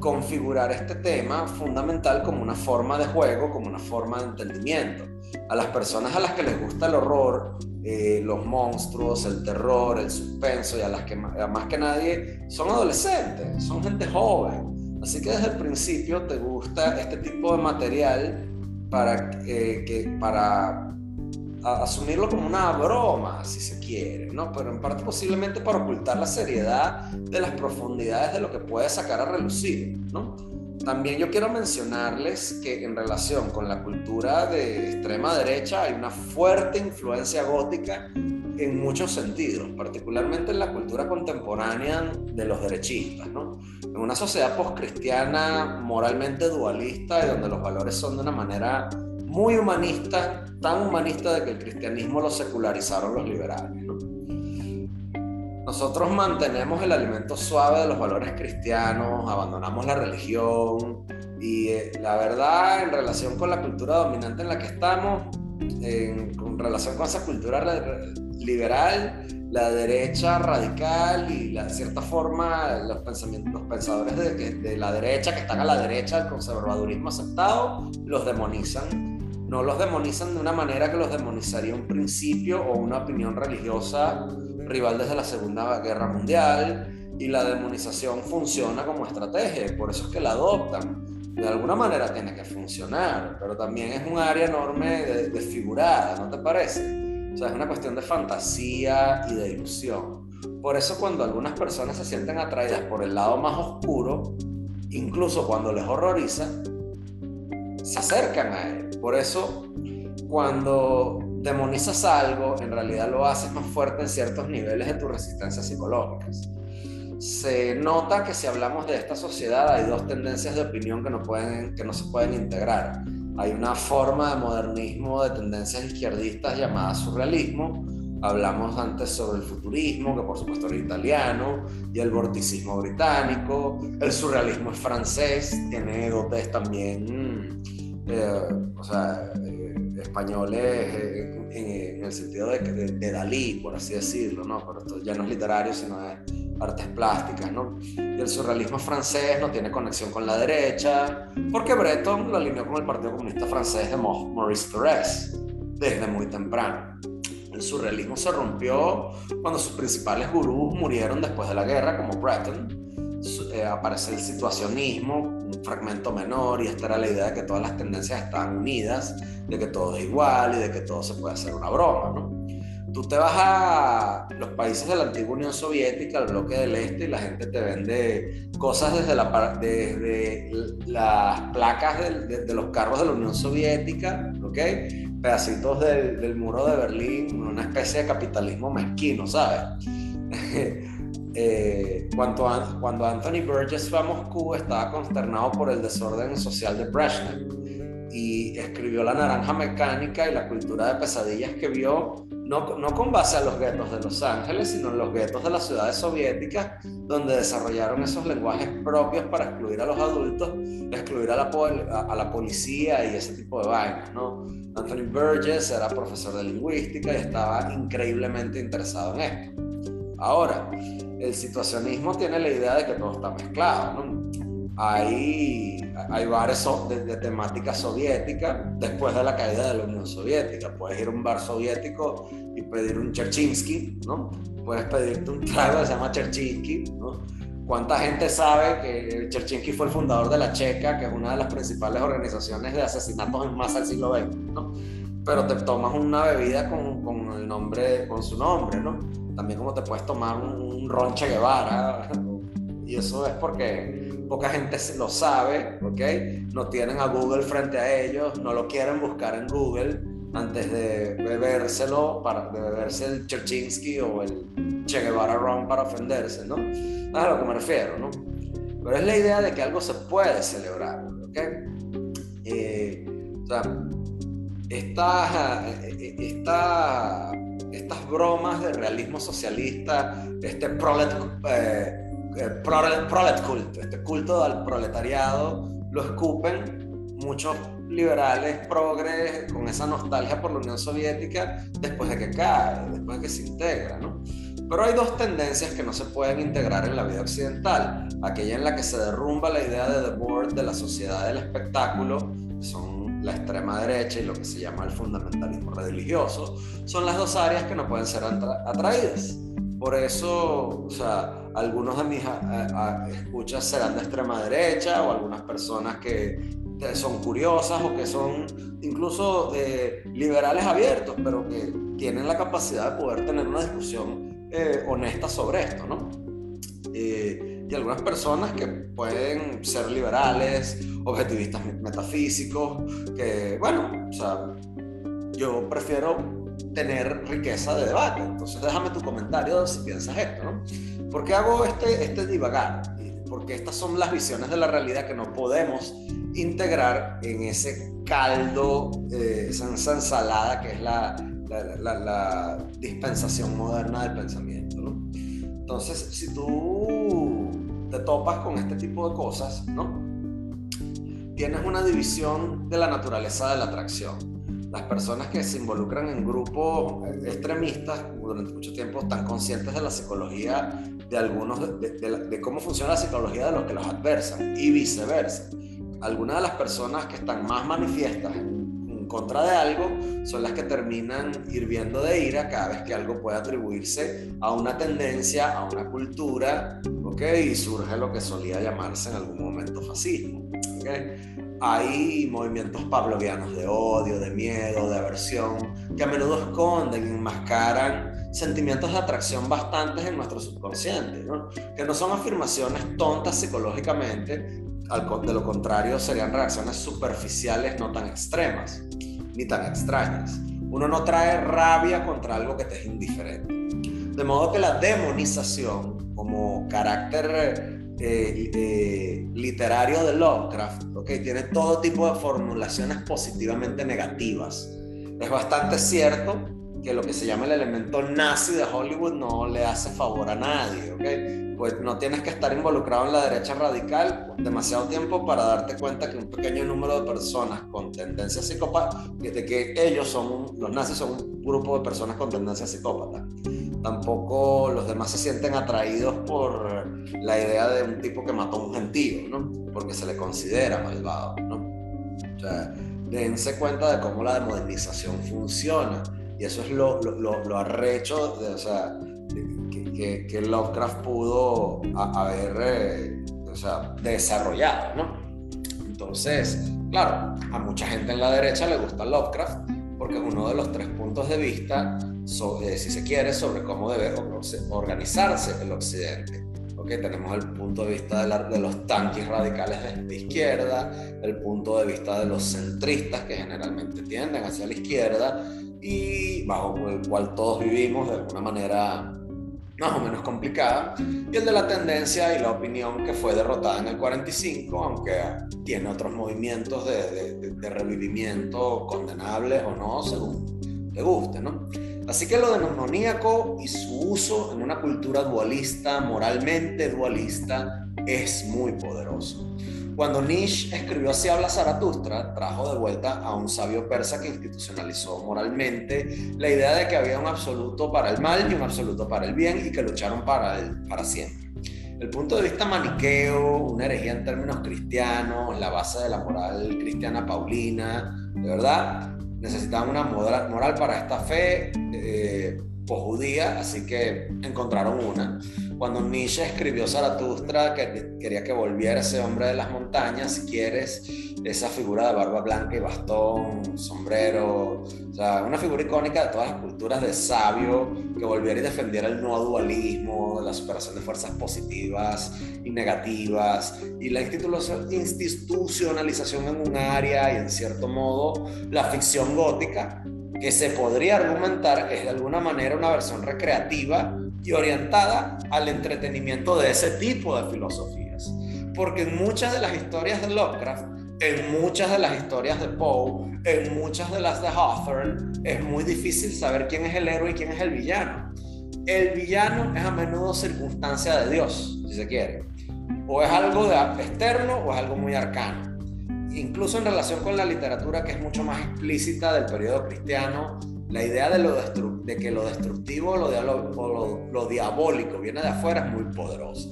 configurar este tema fundamental como una forma de juego, como una forma de entendimiento. A las personas a las que les gusta el horror, eh, los monstruos, el terror, el suspenso y a las que más que nadie son adolescentes, son gente joven Así que desde el principio te gusta este tipo de material para, eh, que, para asumirlo como una broma, si se quiere, ¿no? Pero en parte posiblemente para ocultar la seriedad de las profundidades de lo que puede sacar a relucir, ¿no? También yo quiero mencionarles que en relación con la cultura de extrema derecha hay una fuerte influencia gótica en muchos sentidos, particularmente en la cultura contemporánea de los derechistas, ¿no? En una sociedad postcristiana moralmente dualista y donde los valores son de una manera muy humanista, tan humanista de que el cristianismo lo secularizaron los liberales. Nosotros mantenemos el alimento suave de los valores cristianos, abandonamos la religión y eh, la verdad en relación con la cultura dominante en la que estamos, en, relación con esa cultura liberal, la derecha radical y la cierta forma los pensamientos los pensadores de, de la derecha que están a la derecha del conservadurismo aceptado los demonizan no los demonizan de una manera que los demonizaría un principio o una opinión religiosa rival desde la Segunda Guerra Mundial y la demonización funciona como estrategia, por eso es que la adoptan. De alguna manera tiene que funcionar, pero también es un área enorme desfigurada, ¿no te parece? O sea, es una cuestión de fantasía y de ilusión. Por eso cuando algunas personas se sienten atraídas por el lado más oscuro, incluso cuando les horroriza, se acercan a él. Por eso, cuando demonizas algo, en realidad lo haces más fuerte en ciertos niveles de tus resistencias psicológicas. Se nota que si hablamos de esta sociedad hay dos tendencias de opinión que no, pueden, que no se pueden integrar. Hay una forma de modernismo de tendencias izquierdistas llamada surrealismo. Hablamos antes sobre el futurismo, que por supuesto era italiano, y el vorticismo británico. El surrealismo es francés, tiene dotes también eh, o sea, eh, españoles en, el sentido de, de, Dalí, por así decirlo, ¿no? Pero esto ya no es literario, sino de artes plásticas, ¿no? Y el surrealismo francés no tiene conexión con la derecha, porque Breton lo alineó con el Partido Comunista Francés de Maurice Thorez desde muy temprano. El surrealismo se rompió cuando sus principales gurús murieron después de la guerra, como Breton, eh, aparece el situacionismo, un fragmento menor, y esta era la idea de que todas las tendencias están unidas, de que todo es igual y de que todo se puede hacer una broma, ¿no? Tú te vas a los países de la antigua Unión Soviética, al bloque del Este, y la gente te vende cosas desde, la, desde las placas de, de, los carros de la Unión Soviética, ¿ok? Pedacitos del, del muro de Berlín, una especie de capitalismo mezquino, ¿sabes? Eh, cuando, cuando Anthony Burgess fue a Moscú estaba consternado por el desorden social de Brezhnev y escribió La Naranja Mecánica y la cultura de pesadillas que vio, no, no con base a los guetos de Los Ángeles, sino en los guetos de las ciudades soviéticas, donde desarrollaron esos lenguajes propios para excluir a los adultos, excluir a la, a, la policía y ese tipo de vainas. ¿no? Anthony Burgess era profesor de lingüística y estaba increíblemente interesado en esto. Ahora, el situacionismo tiene la idea de que todo está mezclado, ¿no? Hay, hay bares de, temática soviética después de la caída de la Unión Soviética. Puedes ir a un bar soviético y pedir un Cherchinsky, ¿no? Puedes pedirte un trago que se llama Cherchinsky. ¿Cuánta gente sabe que Cherchinsky fue el fundador de la Checa, que es una de las principales organizaciones de asesinatos en masa del siglo XX. Pero te tomas una bebida con, con el nombre, con su nombre, ¿no? También como te puedes tomar un, ronche Guevara. Y eso es porque poca gente lo sabe, ¿ok? No tienen a Google frente a ellos, no lo quieren buscar en Google antes de bebérselo, para, de beberse el Cherchinsky o el Che Guevara Ron para ofenderse, ¿no? A lo que me refiero, ¿no? Pero es la idea de que algo se puede celebrar, ¿ok? Eh, o sea, esta, eh, esta estas bromas de realismo socialista, este prolet, eh, eh, prolet, cult, este culto al proletariado, lo escupen muchos liberales progres con esa nostalgia por la Unión Soviética después de que cae, después de que se integra, ¿no? Pero hay dos tendencias que no se pueden integrar en la vida occidental. Aquella en la que se derrumba la idea de The Board de la sociedad del espectáculo, son la extrema derecha y lo que se llama el fundamentalismo religioso, son las dos áreas que no pueden ser atraídas. Por eso, o sea, algunos de mis escuchas serán de extrema derecha o algunas personas que son curiosas o que son incluso eh, liberales abiertos, pero que tienen la capacidad de poder tener una discusión eh, honesta sobre esto, ¿no? Eh, y algunas personas que pueden ser liberales, objetivistas metafísicos, que, bueno, o sea, yo prefiero tener riqueza de debate. Entonces déjame tu comentario si piensas esto, ¿no? ¿Por qué hago este, este divagar? Porque estas son las visiones de la realidad que no podemos integrar en ese caldo, eh, esa, ensalada que es la, la, dispensación moderna del pensamiento. ¿no? Entonces, si tú te topas con este tipo de cosas, ¿no? tienes una división de la naturaleza de la atracción. Las personas que se involucran en grupos extremistas durante mucho tiempo están conscientes de la psicología de algunos, de, cómo funciona la psicología de los que los adversan y viceversa algunas de las personas que están más manifiestas contra de algo son las que terminan hirviendo de ira cada vez que algo puede atribuirse a una tendencia, a una cultura, ¿ok? Y surge lo que solía llamarse en algún momento fascismo, Hay movimientos pavlovianos de odio, de miedo, de aversión, que a menudo esconden, enmascaran sentimientos de atracción bastantes en nuestro subconsciente, ¿no? que no son afirmaciones tontas psicológicamente, de lo contrario serían reacciones superficiales no tan extremas ni tan extrañas. Uno no trae rabia contra algo que te es indiferente. De modo que la demonización como carácter eh, eh, literario de Lovecraft, okay, tiene todo tipo de formulaciones positivamente negativas. Es bastante cierto que lo que se llama el elemento nazi de Hollywood no le hace favor a nadie, ¿ok? Pues no tienes que estar involucrado en la derecha radical demasiado tiempo para darte cuenta que un pequeño número de personas con tendencia psicópata, de que ellos son, los nazis son un grupo de personas con tendencia psicópata. Tampoco los demás se sienten atraídos por la idea de un tipo que mató a un gentío, ¿no? Porque se le considera malvado, ¿no? O sea, dense cuenta de cómo la modernización funciona y eso es lo, lo, lo, arrecho, de, o sea, que, que, Lovecraft pudo haber eh, o sea, desarrollado, ¿no? Entonces, claro, a mucha gente en la derecha le gusta Lovecraft porque es uno de los tres puntos de vista, sobre, si se quiere, sobre cómo debe organizarse el Occidente. Okay, tenemos el punto de vista de, de los tanques radicales de, izquierda, el punto de vista de los centristas que generalmente tienden hacia la izquierda y bajo el cual todos vivimos de alguna manera más o menos complicada, y el de la tendencia y la opinión que fue derrotada en el 45, aunque tiene otros movimientos de revivimiento condenables o no, según te guste, ¿no? Así que lo demoníaco y su uso en una cultura dualista, moralmente dualista, es muy poderoso. Cuando Nietzsche escribió Así habla Zaratustra, trajo de vuelta a un sabio persa que institucionalizó moralmente la idea de que había un absoluto para el mal y un absoluto para el bien y que lucharon para, el, para siempre. El punto de vista maniqueo, una herejía en términos cristianos, la base de la moral cristiana paulina, de verdad, necesitaban una moral, para esta fe eh, judía, así que encontraron una cuando Nietzsche escribió Zaratustra, que quería que volviera ese hombre de las montañas, quieres, esa figura de barba blanca y bastón, sombrero, o sea, una figura icónica de todas las culturas de sabio que volviera y defendiera el no dualismo, la superación de fuerzas positivas y negativas y la institucionalización en un área y en cierto modo la ficción gótica que se podría argumentar es de alguna manera una versión recreativa y orientada al entretenimiento de ese tipo de filosofías. Porque en muchas de las historias de Lovecraft, en muchas de las historias de Poe, en muchas de las de Hawthorne, es muy difícil saber quién es el héroe y quién es el villano. El villano es a menudo circunstancia de Dios, si se quiere. O es algo de externo o es algo muy arcano incluso en relación con la literatura que es mucho más explícita del periodo cristiano, la idea de, que lo destructivo lo, o lo, diabólico viene de afuera es muy poderosa.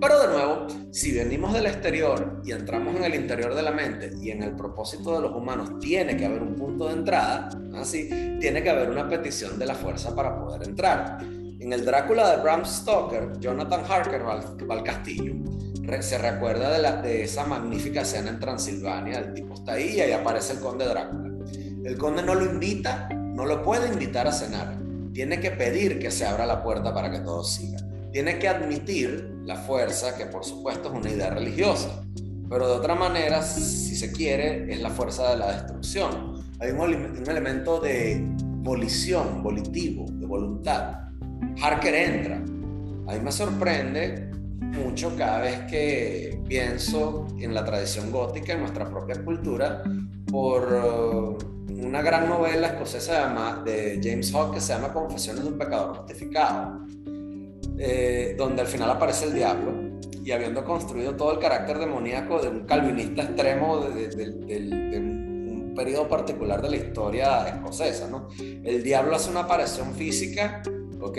Pero de nuevo, si venimos del exterior y entramos en el interior de la mente y en el propósito de los humanos tiene que haber un punto de entrada, así, tiene que haber una petición de la fuerza para poder entrar. En el Drácula de Bram Stoker, Jonathan Harker va castillo se recuerda de, la, de esa magnífica escena en Transilvania, el tipo está ahí y aparece el conde Drácula. El conde no lo invita, no lo puede invitar a cenar, tiene que pedir que se abra la puerta para que todo siga. Tiene que admitir la fuerza, que por supuesto es una idea religiosa, pero de otra manera, si se quiere, es la fuerza de la destrucción. Hay un, elemento de volición, volitivo, de voluntad. Harker entra. A mí me sorprende mucho cada vez que pienso en la tradición gótica, en nuestra propia cultura, por una gran novela escocesa de James Hawke que se llama Confesiones de un pecador justificado, eh, donde al final aparece el diablo y habiendo construido todo el carácter demoníaco de un calvinista extremo de, un periodo particular de la historia escocesa, ¿no? El diablo hace una aparición física ¿ok?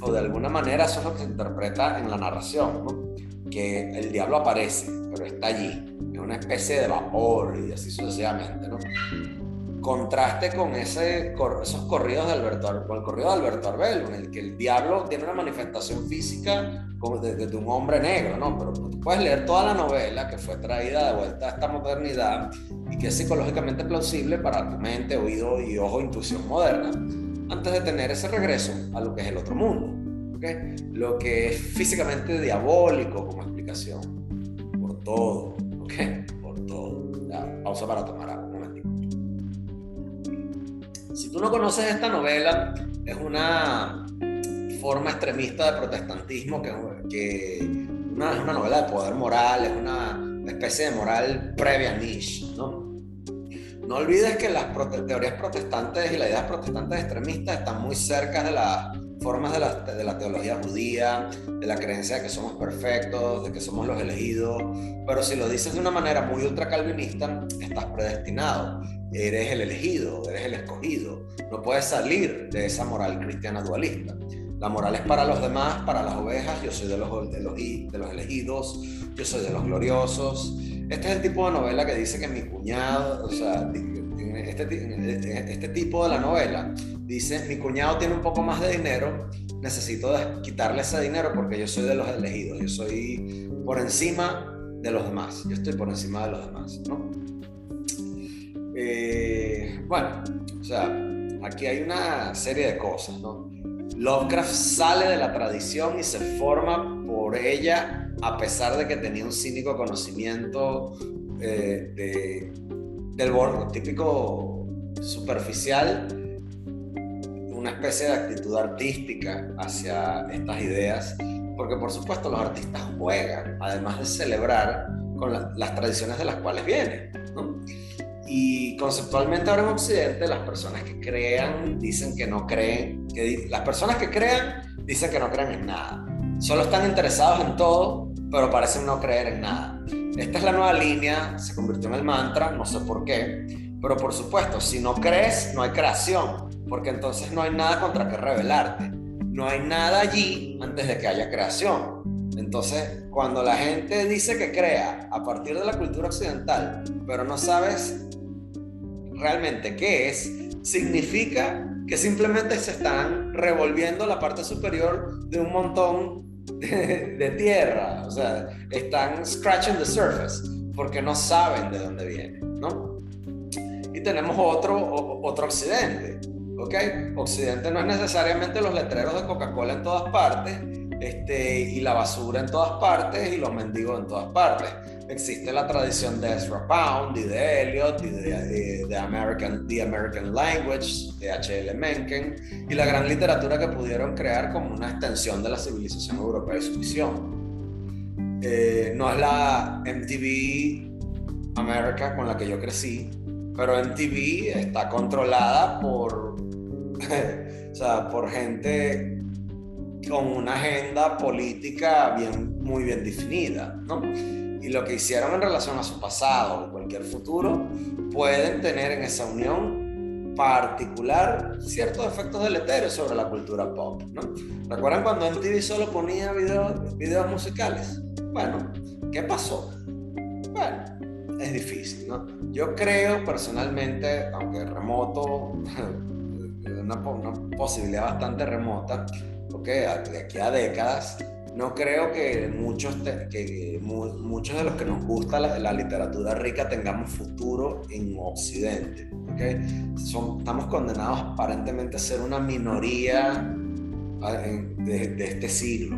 O de alguna manera eso es lo que se interpreta en la narración, ¿no? Que el diablo aparece, pero está allí, es una especie de vapor y así sucesivamente, ¿no? Contraste con ese, esos corridos de Alberto, con el corrido de Alberto Arbelo, en el que el diablo tiene una manifestación física como de, de, un hombre negro, ¿no? Pero tú puedes leer toda la novela que fue traída de vuelta a esta modernidad y que es psicológicamente plausible para tu mente, oído y ojo, intuición moderna antes de tener ese regreso a lo que es el otro mundo, ¿okay? lo que es físicamente diabólico como explicación, por todo, ¿okay? por todo. Ya, pausa para tomar agua. Si tú no conoces esta novela, es una forma extremista de protestantismo que, que una, es una novela de poder moral, es una especie de moral previa a Nietzsche, ¿no? No olvides que las teorías protestantes y las ideas protestantes extremistas están muy cerca de las formas de la, de la, teología judía, de la creencia de que somos perfectos, de que somos los elegidos, pero si lo dices de una manera muy ultracalvinista, estás predestinado, eres el elegido, eres el escogido, no puedes salir de esa moral cristiana dualista. La moral es para los demás, para las ovejas, yo soy de los, de los, elegidos, yo soy de los gloriosos, este es el tipo de novela que dice que mi cuñado, o sea, este, este tipo de la novela, dice, mi cuñado tiene un poco más de dinero, necesito quitarle ese dinero porque yo soy de los elegidos, yo soy por encima de los demás, yo estoy por encima de los demás, ¿no? Eh, bueno, o sea, aquí hay una serie de cosas, ¿no? Lovecraft sale de la tradición y se forma por ella a pesar de que tenía un cínico conocimiento eh, de, del bordo típico superficial, una especie de actitud artística hacia estas ideas, porque por supuesto los artistas juegan, además de celebrar con las tradiciones de las cuales vienen. Y conceptualmente ahora en Occidente las personas que crean dicen que no creen, que las personas que crean dicen que no creen en nada. Solo están interesados en todo pero parecen no creer en nada. Esta es la nueva línea, se convirtió en el mantra, no sé por qué, pero por supuesto, si no crees, no hay creación, porque entonces no hay nada contra que rebelarte. No hay nada allí antes de que haya creación. Entonces, cuando la gente dice que crea a partir de la cultura occidental, pero no sabes realmente qué es, significa que simplemente se están revolviendo la parte superior de un montón de, tierra, o sea, están scratching the surface porque no saben de dónde viene, ¿no? Y tenemos otro, otro occidente, ¿ok? Occidente no es necesariamente los letreros de Coca-Cola en todas partes, este, y la basura en todas partes y los mendigos en todas partes. Existe la tradición de Ezra Pound y de Eliot y de, American, The American Language de H.L. Mencken y la gran literatura que pudieron crear como una extensión de la civilización europea y su visión. Eh, no es la MTV America con la que yo crecí, pero MTV está controlada por, o sea, por gente con una agenda política bien, muy bien definida, ¿no? Y lo que hicieron en relación a su pasado o cualquier futuro, pueden tener en esa unión particular ciertos efectos deleterios sobre la cultura pop, ¿no? ¿Recuerdan cuando MTV solo ponía videos, videos musicales? Bueno, ¿qué pasó? Bueno, es difícil, ¿no? Yo creo personalmente, aunque remoto, una, una posibilidad bastante remota, de aquí a décadas, no creo que muchos, que muchos de los que nos gusta la, literatura rica tengamos futuro en Occidente. Son, estamos condenados aparentemente a ser una minoría de, de este siglo.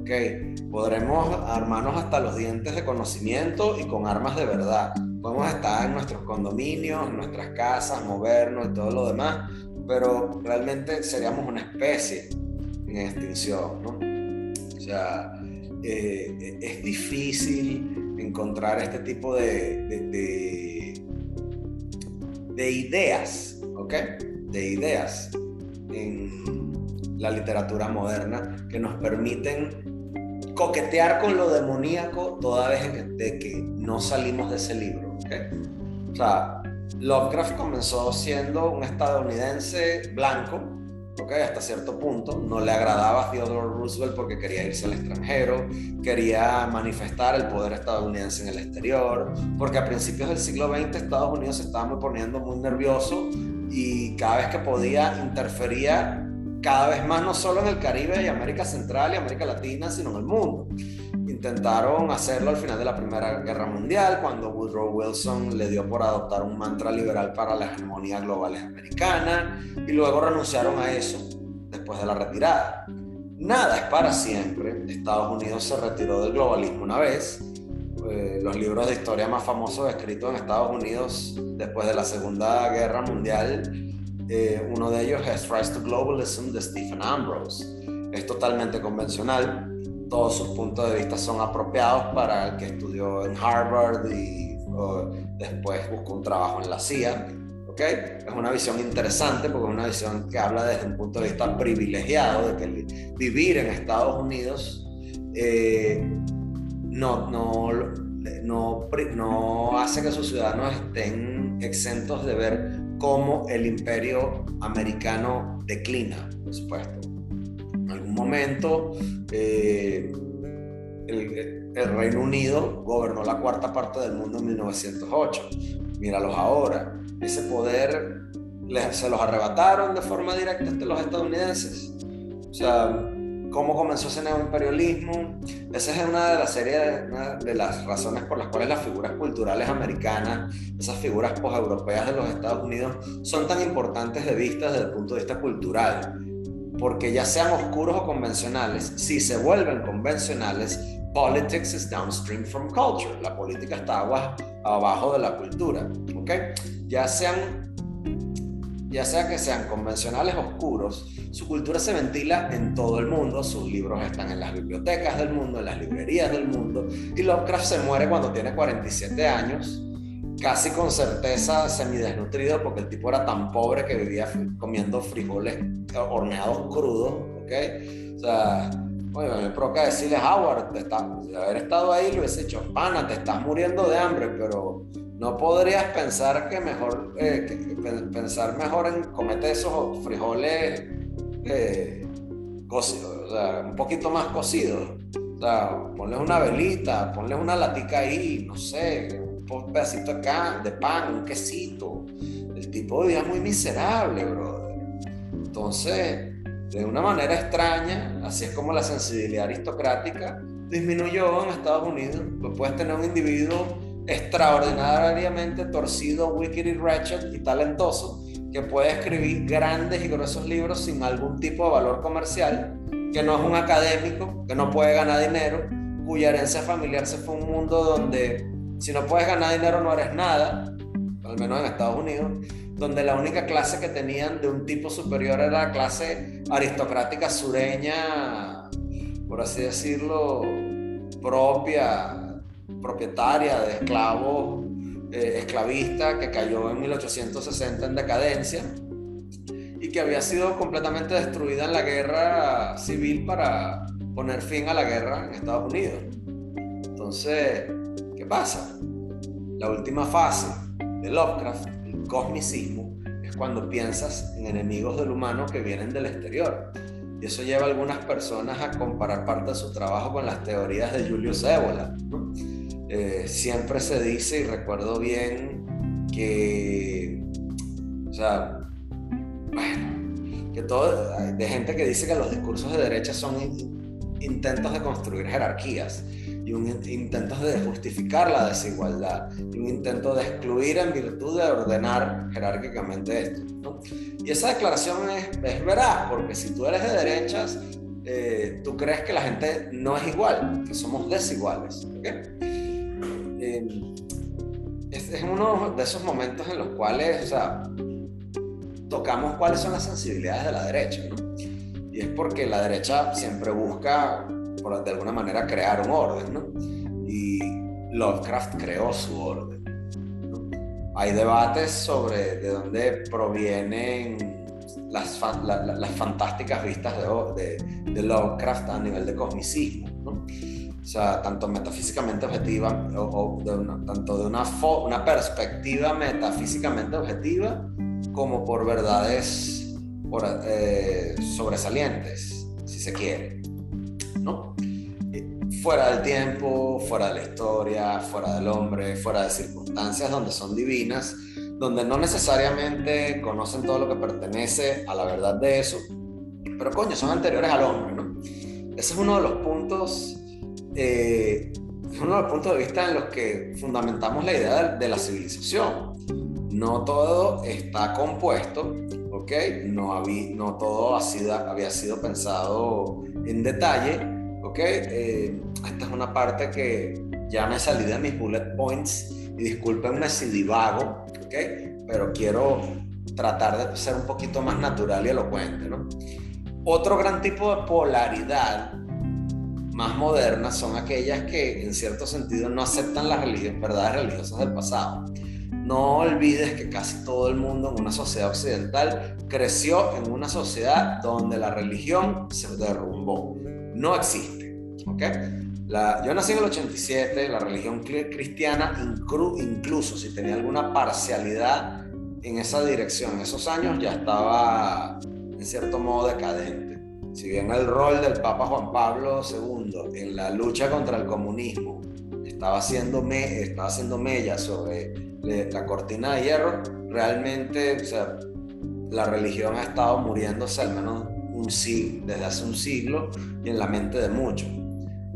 ¿okay? Podremos armarnos hasta los dientes de conocimiento y con armas de verdad. Podemos estar en nuestros condominios, en nuestras casas, movernos y todo lo demás, pero realmente seríamos una especie en extinción. O sea, eh, es difícil encontrar este tipo de, de, de, ideas, ¿ok? De ideas en la literatura moderna que nos permiten coquetear con lo demoníaco toda vez de que no salimos de ese libro. ¿ok? O sea, Lovecraft comenzó siendo un estadounidense blanco hasta cierto punto. No le agradaba a Theodore Roosevelt porque quería irse al extranjero, quería manifestar el poder estadounidense en el exterior, porque a principios del siglo XX Estados Unidos se estaba poniendo muy nervioso y cada vez que podía interfería cada vez más no solo en el Caribe y América Central y América Latina, sino en el mundo. Intentaron hacerlo al final de la Primera Guerra Mundial, cuando Woodrow Wilson le dio por adoptar un mantra liberal para la hegemonía global americana, y luego renunciaron a eso después de la retirada. Nada es para siempre. Estados Unidos se retiró del globalismo una vez. Eh, los libros de historia más famosos escritos en Estados Unidos después de la Segunda Guerra Mundial, eh, uno de ellos es Rise to Globalism de Stephen Ambrose. Es totalmente convencional, todos sus puntos de vista son apropiados para el que estudió en Harvard y después buscó un trabajo en la CIA. ¿okay? Es una visión interesante porque es una visión que habla desde un punto de vista privilegiado de que vivir en Estados Unidos eh, no, no, no, no hace que sus ciudadanos estén exentos de ver cómo el imperio americano declina, por supuesto momento eh, el, Reino Unido gobernó la cuarta parte del mundo en 1908. Míralos ahora. Ese poder se los arrebataron de forma directa a los estadounidenses. O sea, cómo comenzó ese neoimperialismo. Esa es una de las series, de las razones por las cuales las figuras culturales americanas, esas figuras poseuropeas de los Estados Unidos, son tan importantes de vista desde el punto de vista cultural porque ya sean oscuros o convencionales, si se vuelven convencionales, politics is downstream from culture. La política está abajo de la cultura, ¿ok? Ya sean, ya sea que sean convencionales oscuros, su cultura se ventila en todo el mundo, sus libros están en las bibliotecas del mundo, en las librerías del mundo, y Lovecraft se muere cuando tiene 47 años casi con certeza semidesnutrido porque el tipo era tan pobre que vivía comiendo frijoles horneados crudos, ¿ok? O sea, oye, me provoca decirle, Howard, te de haber estado ahí lo hubiese dicho, pana, te estás muriendo de hambre, pero no podrías pensar que mejor, eh, pensar mejor en comete esos frijoles eh, cocidos, o sea, un poquito más cocidos. O sea, ponles una velita, ponles una latica ahí, no sé, un pedacito acá de pan, un quesito. El tipo vivía muy miserable, brother. Entonces, de una manera extraña, así es como la sensibilidad aristocrática disminuyó en Estados Unidos. Puedes tener un individuo extraordinariamente torcido, wicked y ratchet y talentoso que puede escribir grandes y gruesos libros sin algún tipo de valor comercial, que no es un académico, que no puede ganar dinero, cuya herencia familiar se fue un mundo donde si no puedes ganar dinero no eres nada, al menos en Estados Unidos, donde la única clase que tenían de un tipo superior era la clase aristocrática sureña, por así decirlo, propia, propietaria de esclavos, eh, esclavista, que cayó en 1860 en decadencia y que había sido completamente destruida en la guerra civil para poner fin a la guerra en Estados Unidos. Entonces, pasa? La última fase de Lovecraft, el cosmicismo, es cuando piensas en enemigos del humano que vienen del exterior. Y eso lleva a algunas personas a comparar parte de su trabajo con las teorías de Julius Evola. Eh, siempre se dice, y recuerdo bien, que, o sea, bueno, que todo, de gente que dice que los discursos de derecha son intentos de construir jerarquías y un intentos de justificar la desigualdad y un intento de excluir en virtud de ordenar jerárquicamente esto. Y esa declaración es, es, veraz, porque si tú eres de derechas, eh, tú crees que la gente no es igual, que somos desiguales. Eh, es, es, uno de esos momentos en los cuales o sea, tocamos cuáles son las sensibilidades de la derecha. ¿no? Y es porque la derecha siempre busca de alguna manera crear un orden, ¿no? Y Lovecraft creó su orden. Hay debates sobre de dónde provienen las, las fantásticas vistas de, Lovecraft a nivel de cosmicismo, ¿no? O sea, tanto metafísicamente objetiva, o, tanto de una, una perspectiva metafísicamente objetiva, como por verdades eh, sobresalientes, si se quiere. ¿No? fuera del tiempo, fuera de la historia, fuera del hombre, fuera de circunstancias donde son divinas, donde no necesariamente conocen todo lo que pertenece a la verdad de eso, pero coño, son anteriores al hombre, ¿no? Ese es uno de los puntos, eh, uno de los puntos de vista en los que fundamentamos la idea de, la civilización. No todo está compuesto, ¿ok? No, había, no todo había sido pensado en detalle, ¿ok? Eh, esta es una parte que ya me salí de mis bullet points y discúlpenme si divago, ¿ok? Pero quiero tratar de ser un poquito más natural y elocuente, ¿no? Otro gran tipo de polaridad más moderna son aquellas que en cierto sentido no aceptan las verdades religiosas del pasado. No olvides que casi todo el mundo en una sociedad occidental creció en una sociedad donde la religión se derrumbó. No existe yo nací en el 87, la religión cristiana, incluso si tenía alguna parcialidad en esa dirección, en esos años ya estaba en cierto modo decadente. Si bien el rol del Papa Juan Pablo II en la lucha contra el comunismo estaba haciendo, me, estaba haciendo mella sobre la cortina de hierro, realmente la religión ha estado muriéndose al menos un siglo, desde hace un siglo y en la mente de muchos.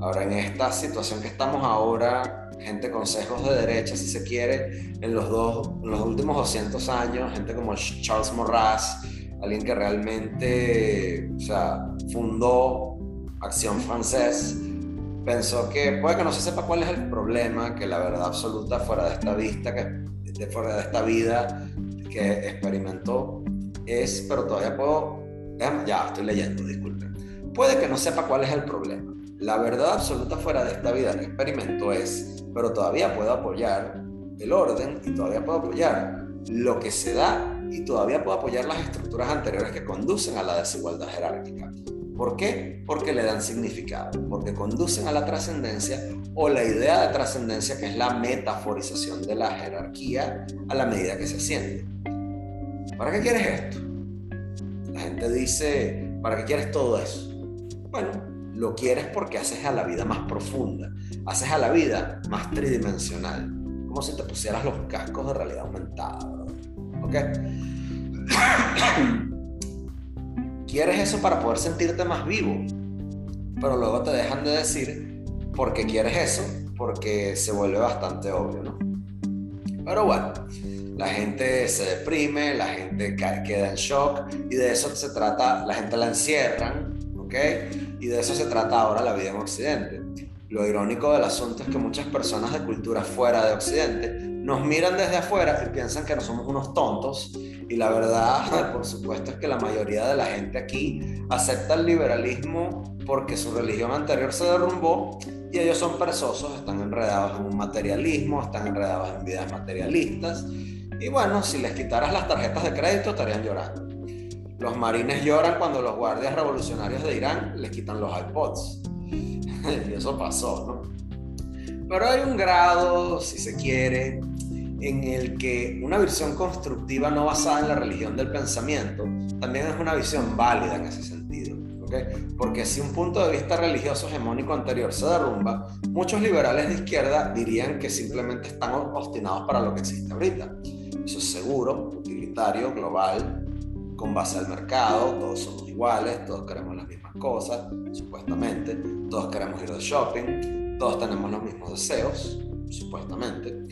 Ahora, en esta situación que estamos ahora, gente con sesgos de derecha, si se quiere, en los, dos, los últimos 200 años, gente como Charles Maurras, alguien que realmente o sea, fundó Acción Francés, pensó que puede que no se sepa cuál es el problema, que la verdad absoluta fuera de esta vista, que de fuera de esta vida que experimentó es, pero todavía puedo, ya estoy leyendo, disculpen, puede que no sepa cuál es el problema, la verdad absoluta fuera de esta vida que experimento es, pero todavía puedo apoyar el orden y todavía puedo apoyar lo que se da y todavía puedo apoyar las estructuras anteriores que conducen a la desigualdad jerárquica. ¿Por qué? Porque le dan significado, porque conducen a la trascendencia o la idea de trascendencia que es la metaforización de la jerarquía a la medida que se asciende. ¿Para qué quieres esto? La gente dice, ¿para qué quieres todo eso? Bueno, lo quieres porque haces a la vida más profunda, haces a la vida más tridimensional, como si te pusieras los cascos de realidad aumentada. ¿Ok? quieres eso para poder sentirte más vivo, pero luego te dejan de decir por qué quieres eso, porque se vuelve bastante obvio, ¿no? Pero bueno, la gente se deprime, la gente queda en shock y de eso se trata, la gente la encierran, ¿ok? Y de eso se trata ahora la vida en Occidente. Lo irónico del asunto es que muchas personas de cultura fuera de Occidente nos miran desde afuera y piensan que no somos unos tontos. Y la verdad, por supuesto, es que la mayoría de la gente aquí acepta el liberalismo porque su religión anterior se derrumbó y ellos son perezosos, están enredados en un materialismo, están enredados en vidas materialistas. Y bueno, si les quitaras las tarjetas de crédito estarían llorando. Los marines lloran cuando los guardias revolucionarios de Irán les quitan los iPods. y eso pasó, ¿no? Pero hay un grado, si se quiere, en el que una visión constructiva no basada en la religión del pensamiento también es una visión válida en ese sentido. ¿okay? Porque si un punto de vista religioso hegemónico anterior se derrumba, muchos liberales de izquierda dirían que simplemente están obstinados para lo que existe ahorita. Eso es seguro, utilitario, global, con base al mercado, todos somos iguales, todos queremos las mismas cosas, supuestamente, todos queremos ir de shopping, todos tenemos los mismos deseos, supuestamente,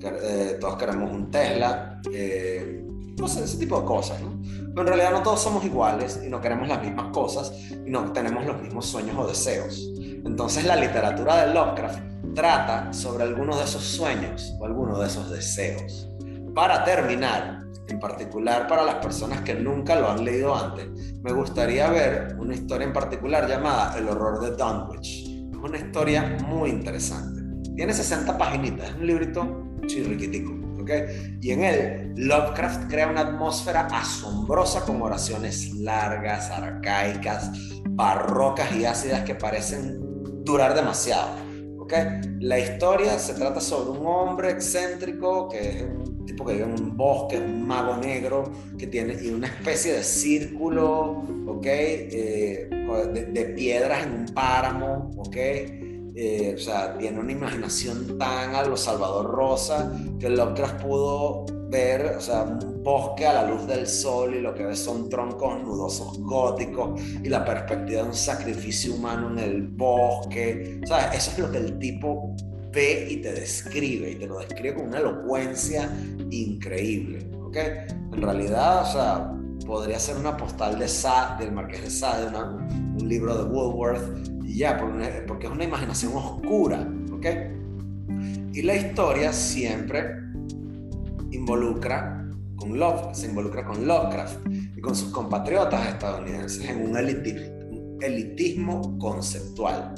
eh, todos queremos un Tesla, eh, no sé, ese tipo de cosas, ¿no? Pero en realidad no todos somos iguales y no queremos las mismas cosas y no tenemos los mismos sueños o deseos. Entonces la literatura de Lovecraft trata sobre algunos de esos sueños o algunos de esos deseos. Para terminar, en particular para las personas que nunca lo han leído antes, me gustaría ver una historia en particular llamada El horror de Dunwich. Es una historia muy interesante. Tiene 60 paginitas, es un librito chirriquitico. ¿okay? Y en él, Lovecraft crea una atmósfera asombrosa con oraciones largas, arcaicas, barrocas y ácidas que parecen durar demasiado. ¿Okay? La historia se trata sobre un hombre excéntrico que es un tipo que vive en un bosque, un mago negro que tiene y una especie de círculo, ¿ok? Eh, de, de, piedras en un páramo, ¿ok? Eh, o sea, tiene una imaginación tan a lo Salvador Rosa que Lovecraft pudo ver, o sea, un bosque a la luz del sol y lo que ve son troncos nudosos góticos y la perspectiva de un sacrificio humano en el bosque. O eso es lo que el tipo ve y te describe y te lo describe con una elocuencia increíble, ¿ok? En realidad, o sea, podría ser una postal de Sade, del Marqués de Sade, un libro de Woolworth ya, porque es una imaginación oscura, ¿ok? Y la historia siempre involucra con Love, se involucra con Lovecraft y con sus compatriotas estadounidenses en un elitismo conceptual.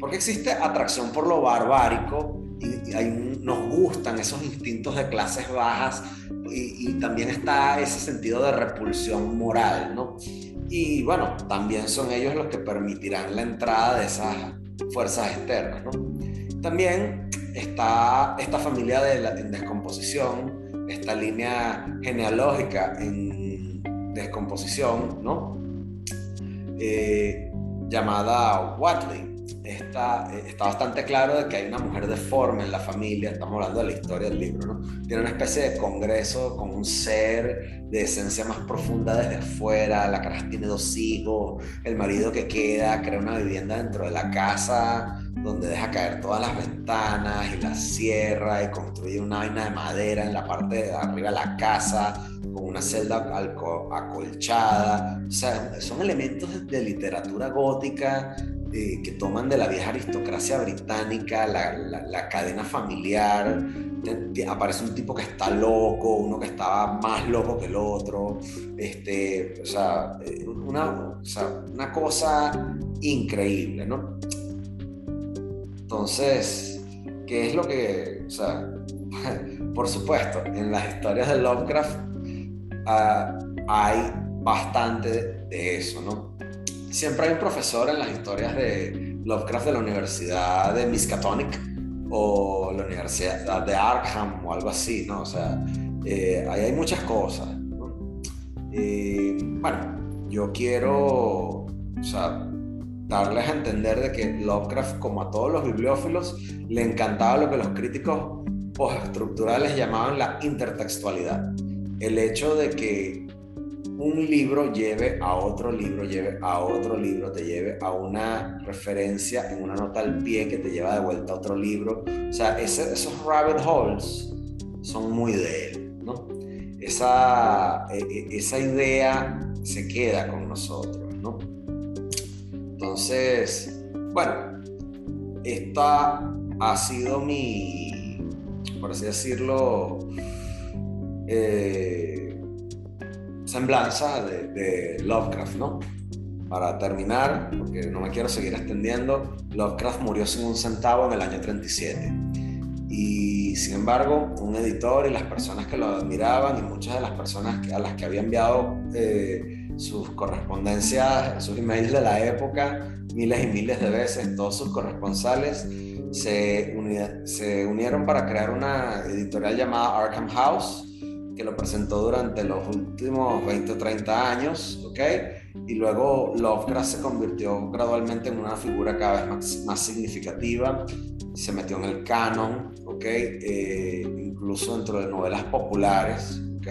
Porque existe atracción por lo barbárico y, nos gustan esos instintos de clases bajas y, y, también está ese sentido de repulsión moral, ¿no? Y bueno, también son ellos los que permitirán la entrada de esas fuerzas externas. ¿no? También está esta familia de la, en descomposición, esta línea genealógica en descomposición, ¿no? Eh, llamada Watley está, eh, está bastante claro de que hay una mujer deforme en la familia, estamos hablando de la historia del libro, ¿no? Tiene una especie de congreso con un ser de esencia más profunda desde afuera, la cara tiene dos hijos, el marido que queda crea una vivienda dentro de la casa donde deja caer todas las ventanas y la cierra y construye una vaina de madera en la parte de arriba de la casa con una celda acolchada. O sea, son elementos de literatura gótica eh, que toman de la vieja aristocracia británica, la, cadena familiar. aparece un tipo que está loco, uno que estaba más loco que el otro. Este, o, sea, eh, una, una cosa increíble, ¿no? Entonces, ¿qué es lo que, o sea, por supuesto, en las historias de Lovecraft ah, hay bastante de eso, ¿no? siempre hay un profesor en las historias de Lovecraft de la Universidad de Miskatonic o la Universidad de Arkham o algo así, ¿no? O sea, eh, ahí hay muchas cosas. ¿no? bueno, yo quiero, o sea, darles a entender de que Lovecraft, como a todos los bibliófilos, le encantaba lo que los críticos postestructurales llamaban la intertextualidad. El hecho de que un libro lleve a otro libro, lleve a otro libro, te lleve a una referencia en una nota al pie que te lleva de vuelta a otro libro. O sea, esos rabbit holes son muy de él, ¿no? Esa, e, e, esa idea se queda con nosotros, ¿no? Entonces, bueno, esta ha sido mi, por así decirlo, eh, semblanza de, Lovecraft, ¿no? Para terminar, porque no me quiero seguir extendiendo, Lovecraft murió sin un centavo en el año 37. Y sin embargo, un editor y las personas que lo admiraban y muchas de las personas a las que había enviado eh, sus correspondencias, sus emails de la época, miles y miles de veces, todos sus corresponsales, se, se unieron para crear una editorial llamada Arkham House, que lo presentó durante los últimos 20 o 30 años, ¿ok? Y luego Lovecraft se convirtió gradualmente en una figura cada vez más, más significativa, se metió en el canon, ¿ok? Eh, incluso dentro de novelas populares, ¿ok?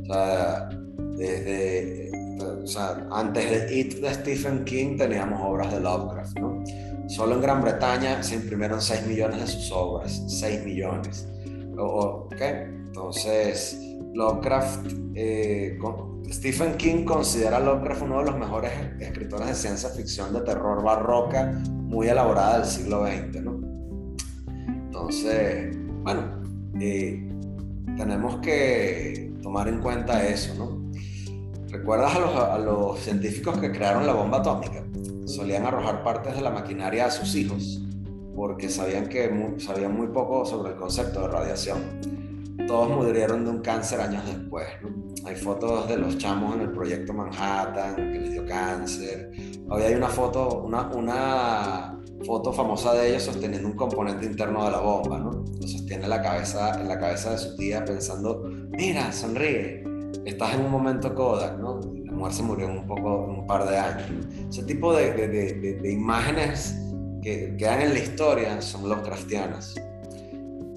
O sea, Desde, o sea, antes de It de Stephen King teníamos obras de Lovecraft, ¿no? Solo en Gran Bretaña se imprimieron 6 millones de sus obras, 6 millones. ¿Ok? Entonces, Lovecraft, eh, Stephen King considera a Lovecraft uno de los mejores escritores de ciencia ficción de terror barroca, muy elaborada del siglo XX, ¿no? Entonces, bueno, eh, tenemos que tomar en cuenta eso, ¿no? ¿Recuerdas a los, científicos que crearon la bomba atómica? solían arrojar partes de la maquinaria a sus hijos porque sabían que sabían muy poco sobre el concepto de radiación. Todos murieron de un cáncer años después. Hay fotos de los chamos en el proyecto Manhattan que les dio cáncer. Hoy hay una foto, una, foto famosa de ellos sosteniendo un componente interno de la bomba, ¿no? Lo sostiene en la cabeza, en la cabeza de su tía pensando, mira, sonríe, estás en un momento Kodak, ¿no? mujer se murió en un, poco, un par de años. Ese tipo de, de, de, imágenes que quedan en la historia son Lovecraftianas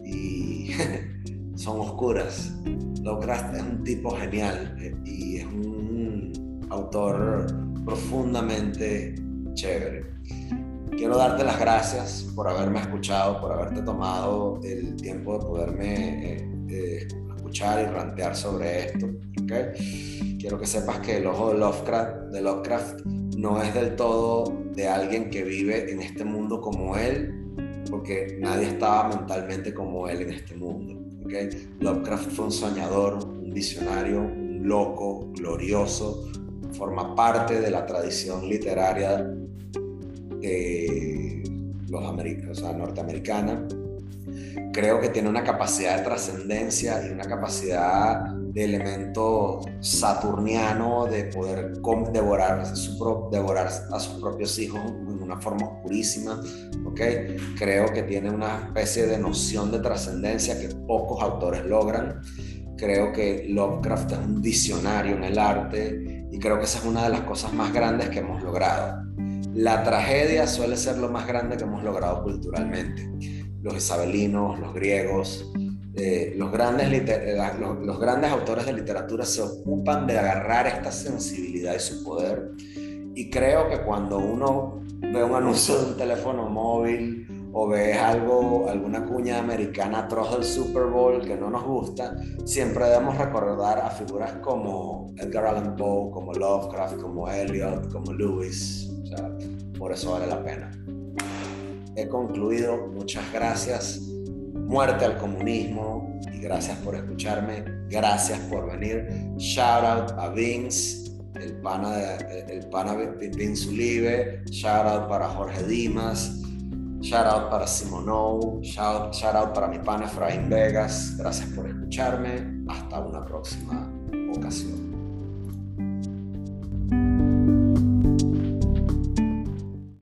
y son oscuras. Lovecraft es un tipo genial eh, y es un autor profundamente chévere. Quiero darte las gracias por haberme escuchado, por haberte tomado el tiempo de poderme eh, eh, escuchar y rantear sobre esto. ¿Okay? quiero que sepas que el ojo de Lovecraft, de Lovecraft no es del todo de alguien que vive en este mundo como él, porque nadie estaba mentalmente como él en este mundo. ¿okay? Lovecraft fue un soñador, un visionario, un loco, glorioso, forma parte de la tradición literaria de los o sea, norteamericana. Creo que tiene una capacidad de trascendencia y una capacidad de elemento saturniano de poder devorar, su, devorar a sus propios hijos en una forma oscurísima. ¿okay? Creo que tiene una especie de noción de trascendencia que pocos autores logran. Creo que Lovecraft es un visionario en el arte y creo que esa es una de las cosas más grandes que hemos logrado. La tragedia suele ser lo más grande que hemos logrado culturalmente. Los isabelinos, los griegos, eh, los, grandes eh, los, grandes autores de literatura se ocupan de agarrar esta sensibilidad y su poder. Y creo que cuando uno ve un anuncio de un teléfono móvil o ve algo, alguna cuña americana atroz del Super Bowl que no nos gusta, siempre debemos recordar a figuras como Edgar Allan Poe, como Lovecraft, como Eliot, como Lewis. O sea, por eso vale la pena. He concluido. Muchas gracias muerte al comunismo. Y gracias por escucharme, gracias por venir. Shout out a Vince, el pana, de, el pana Vince Ulive, shout out para Jorge Dimas, shout out para Simonou, shout, shout out para mi pana Efraín Vegas, gracias por escucharme, hasta una próxima ocasión.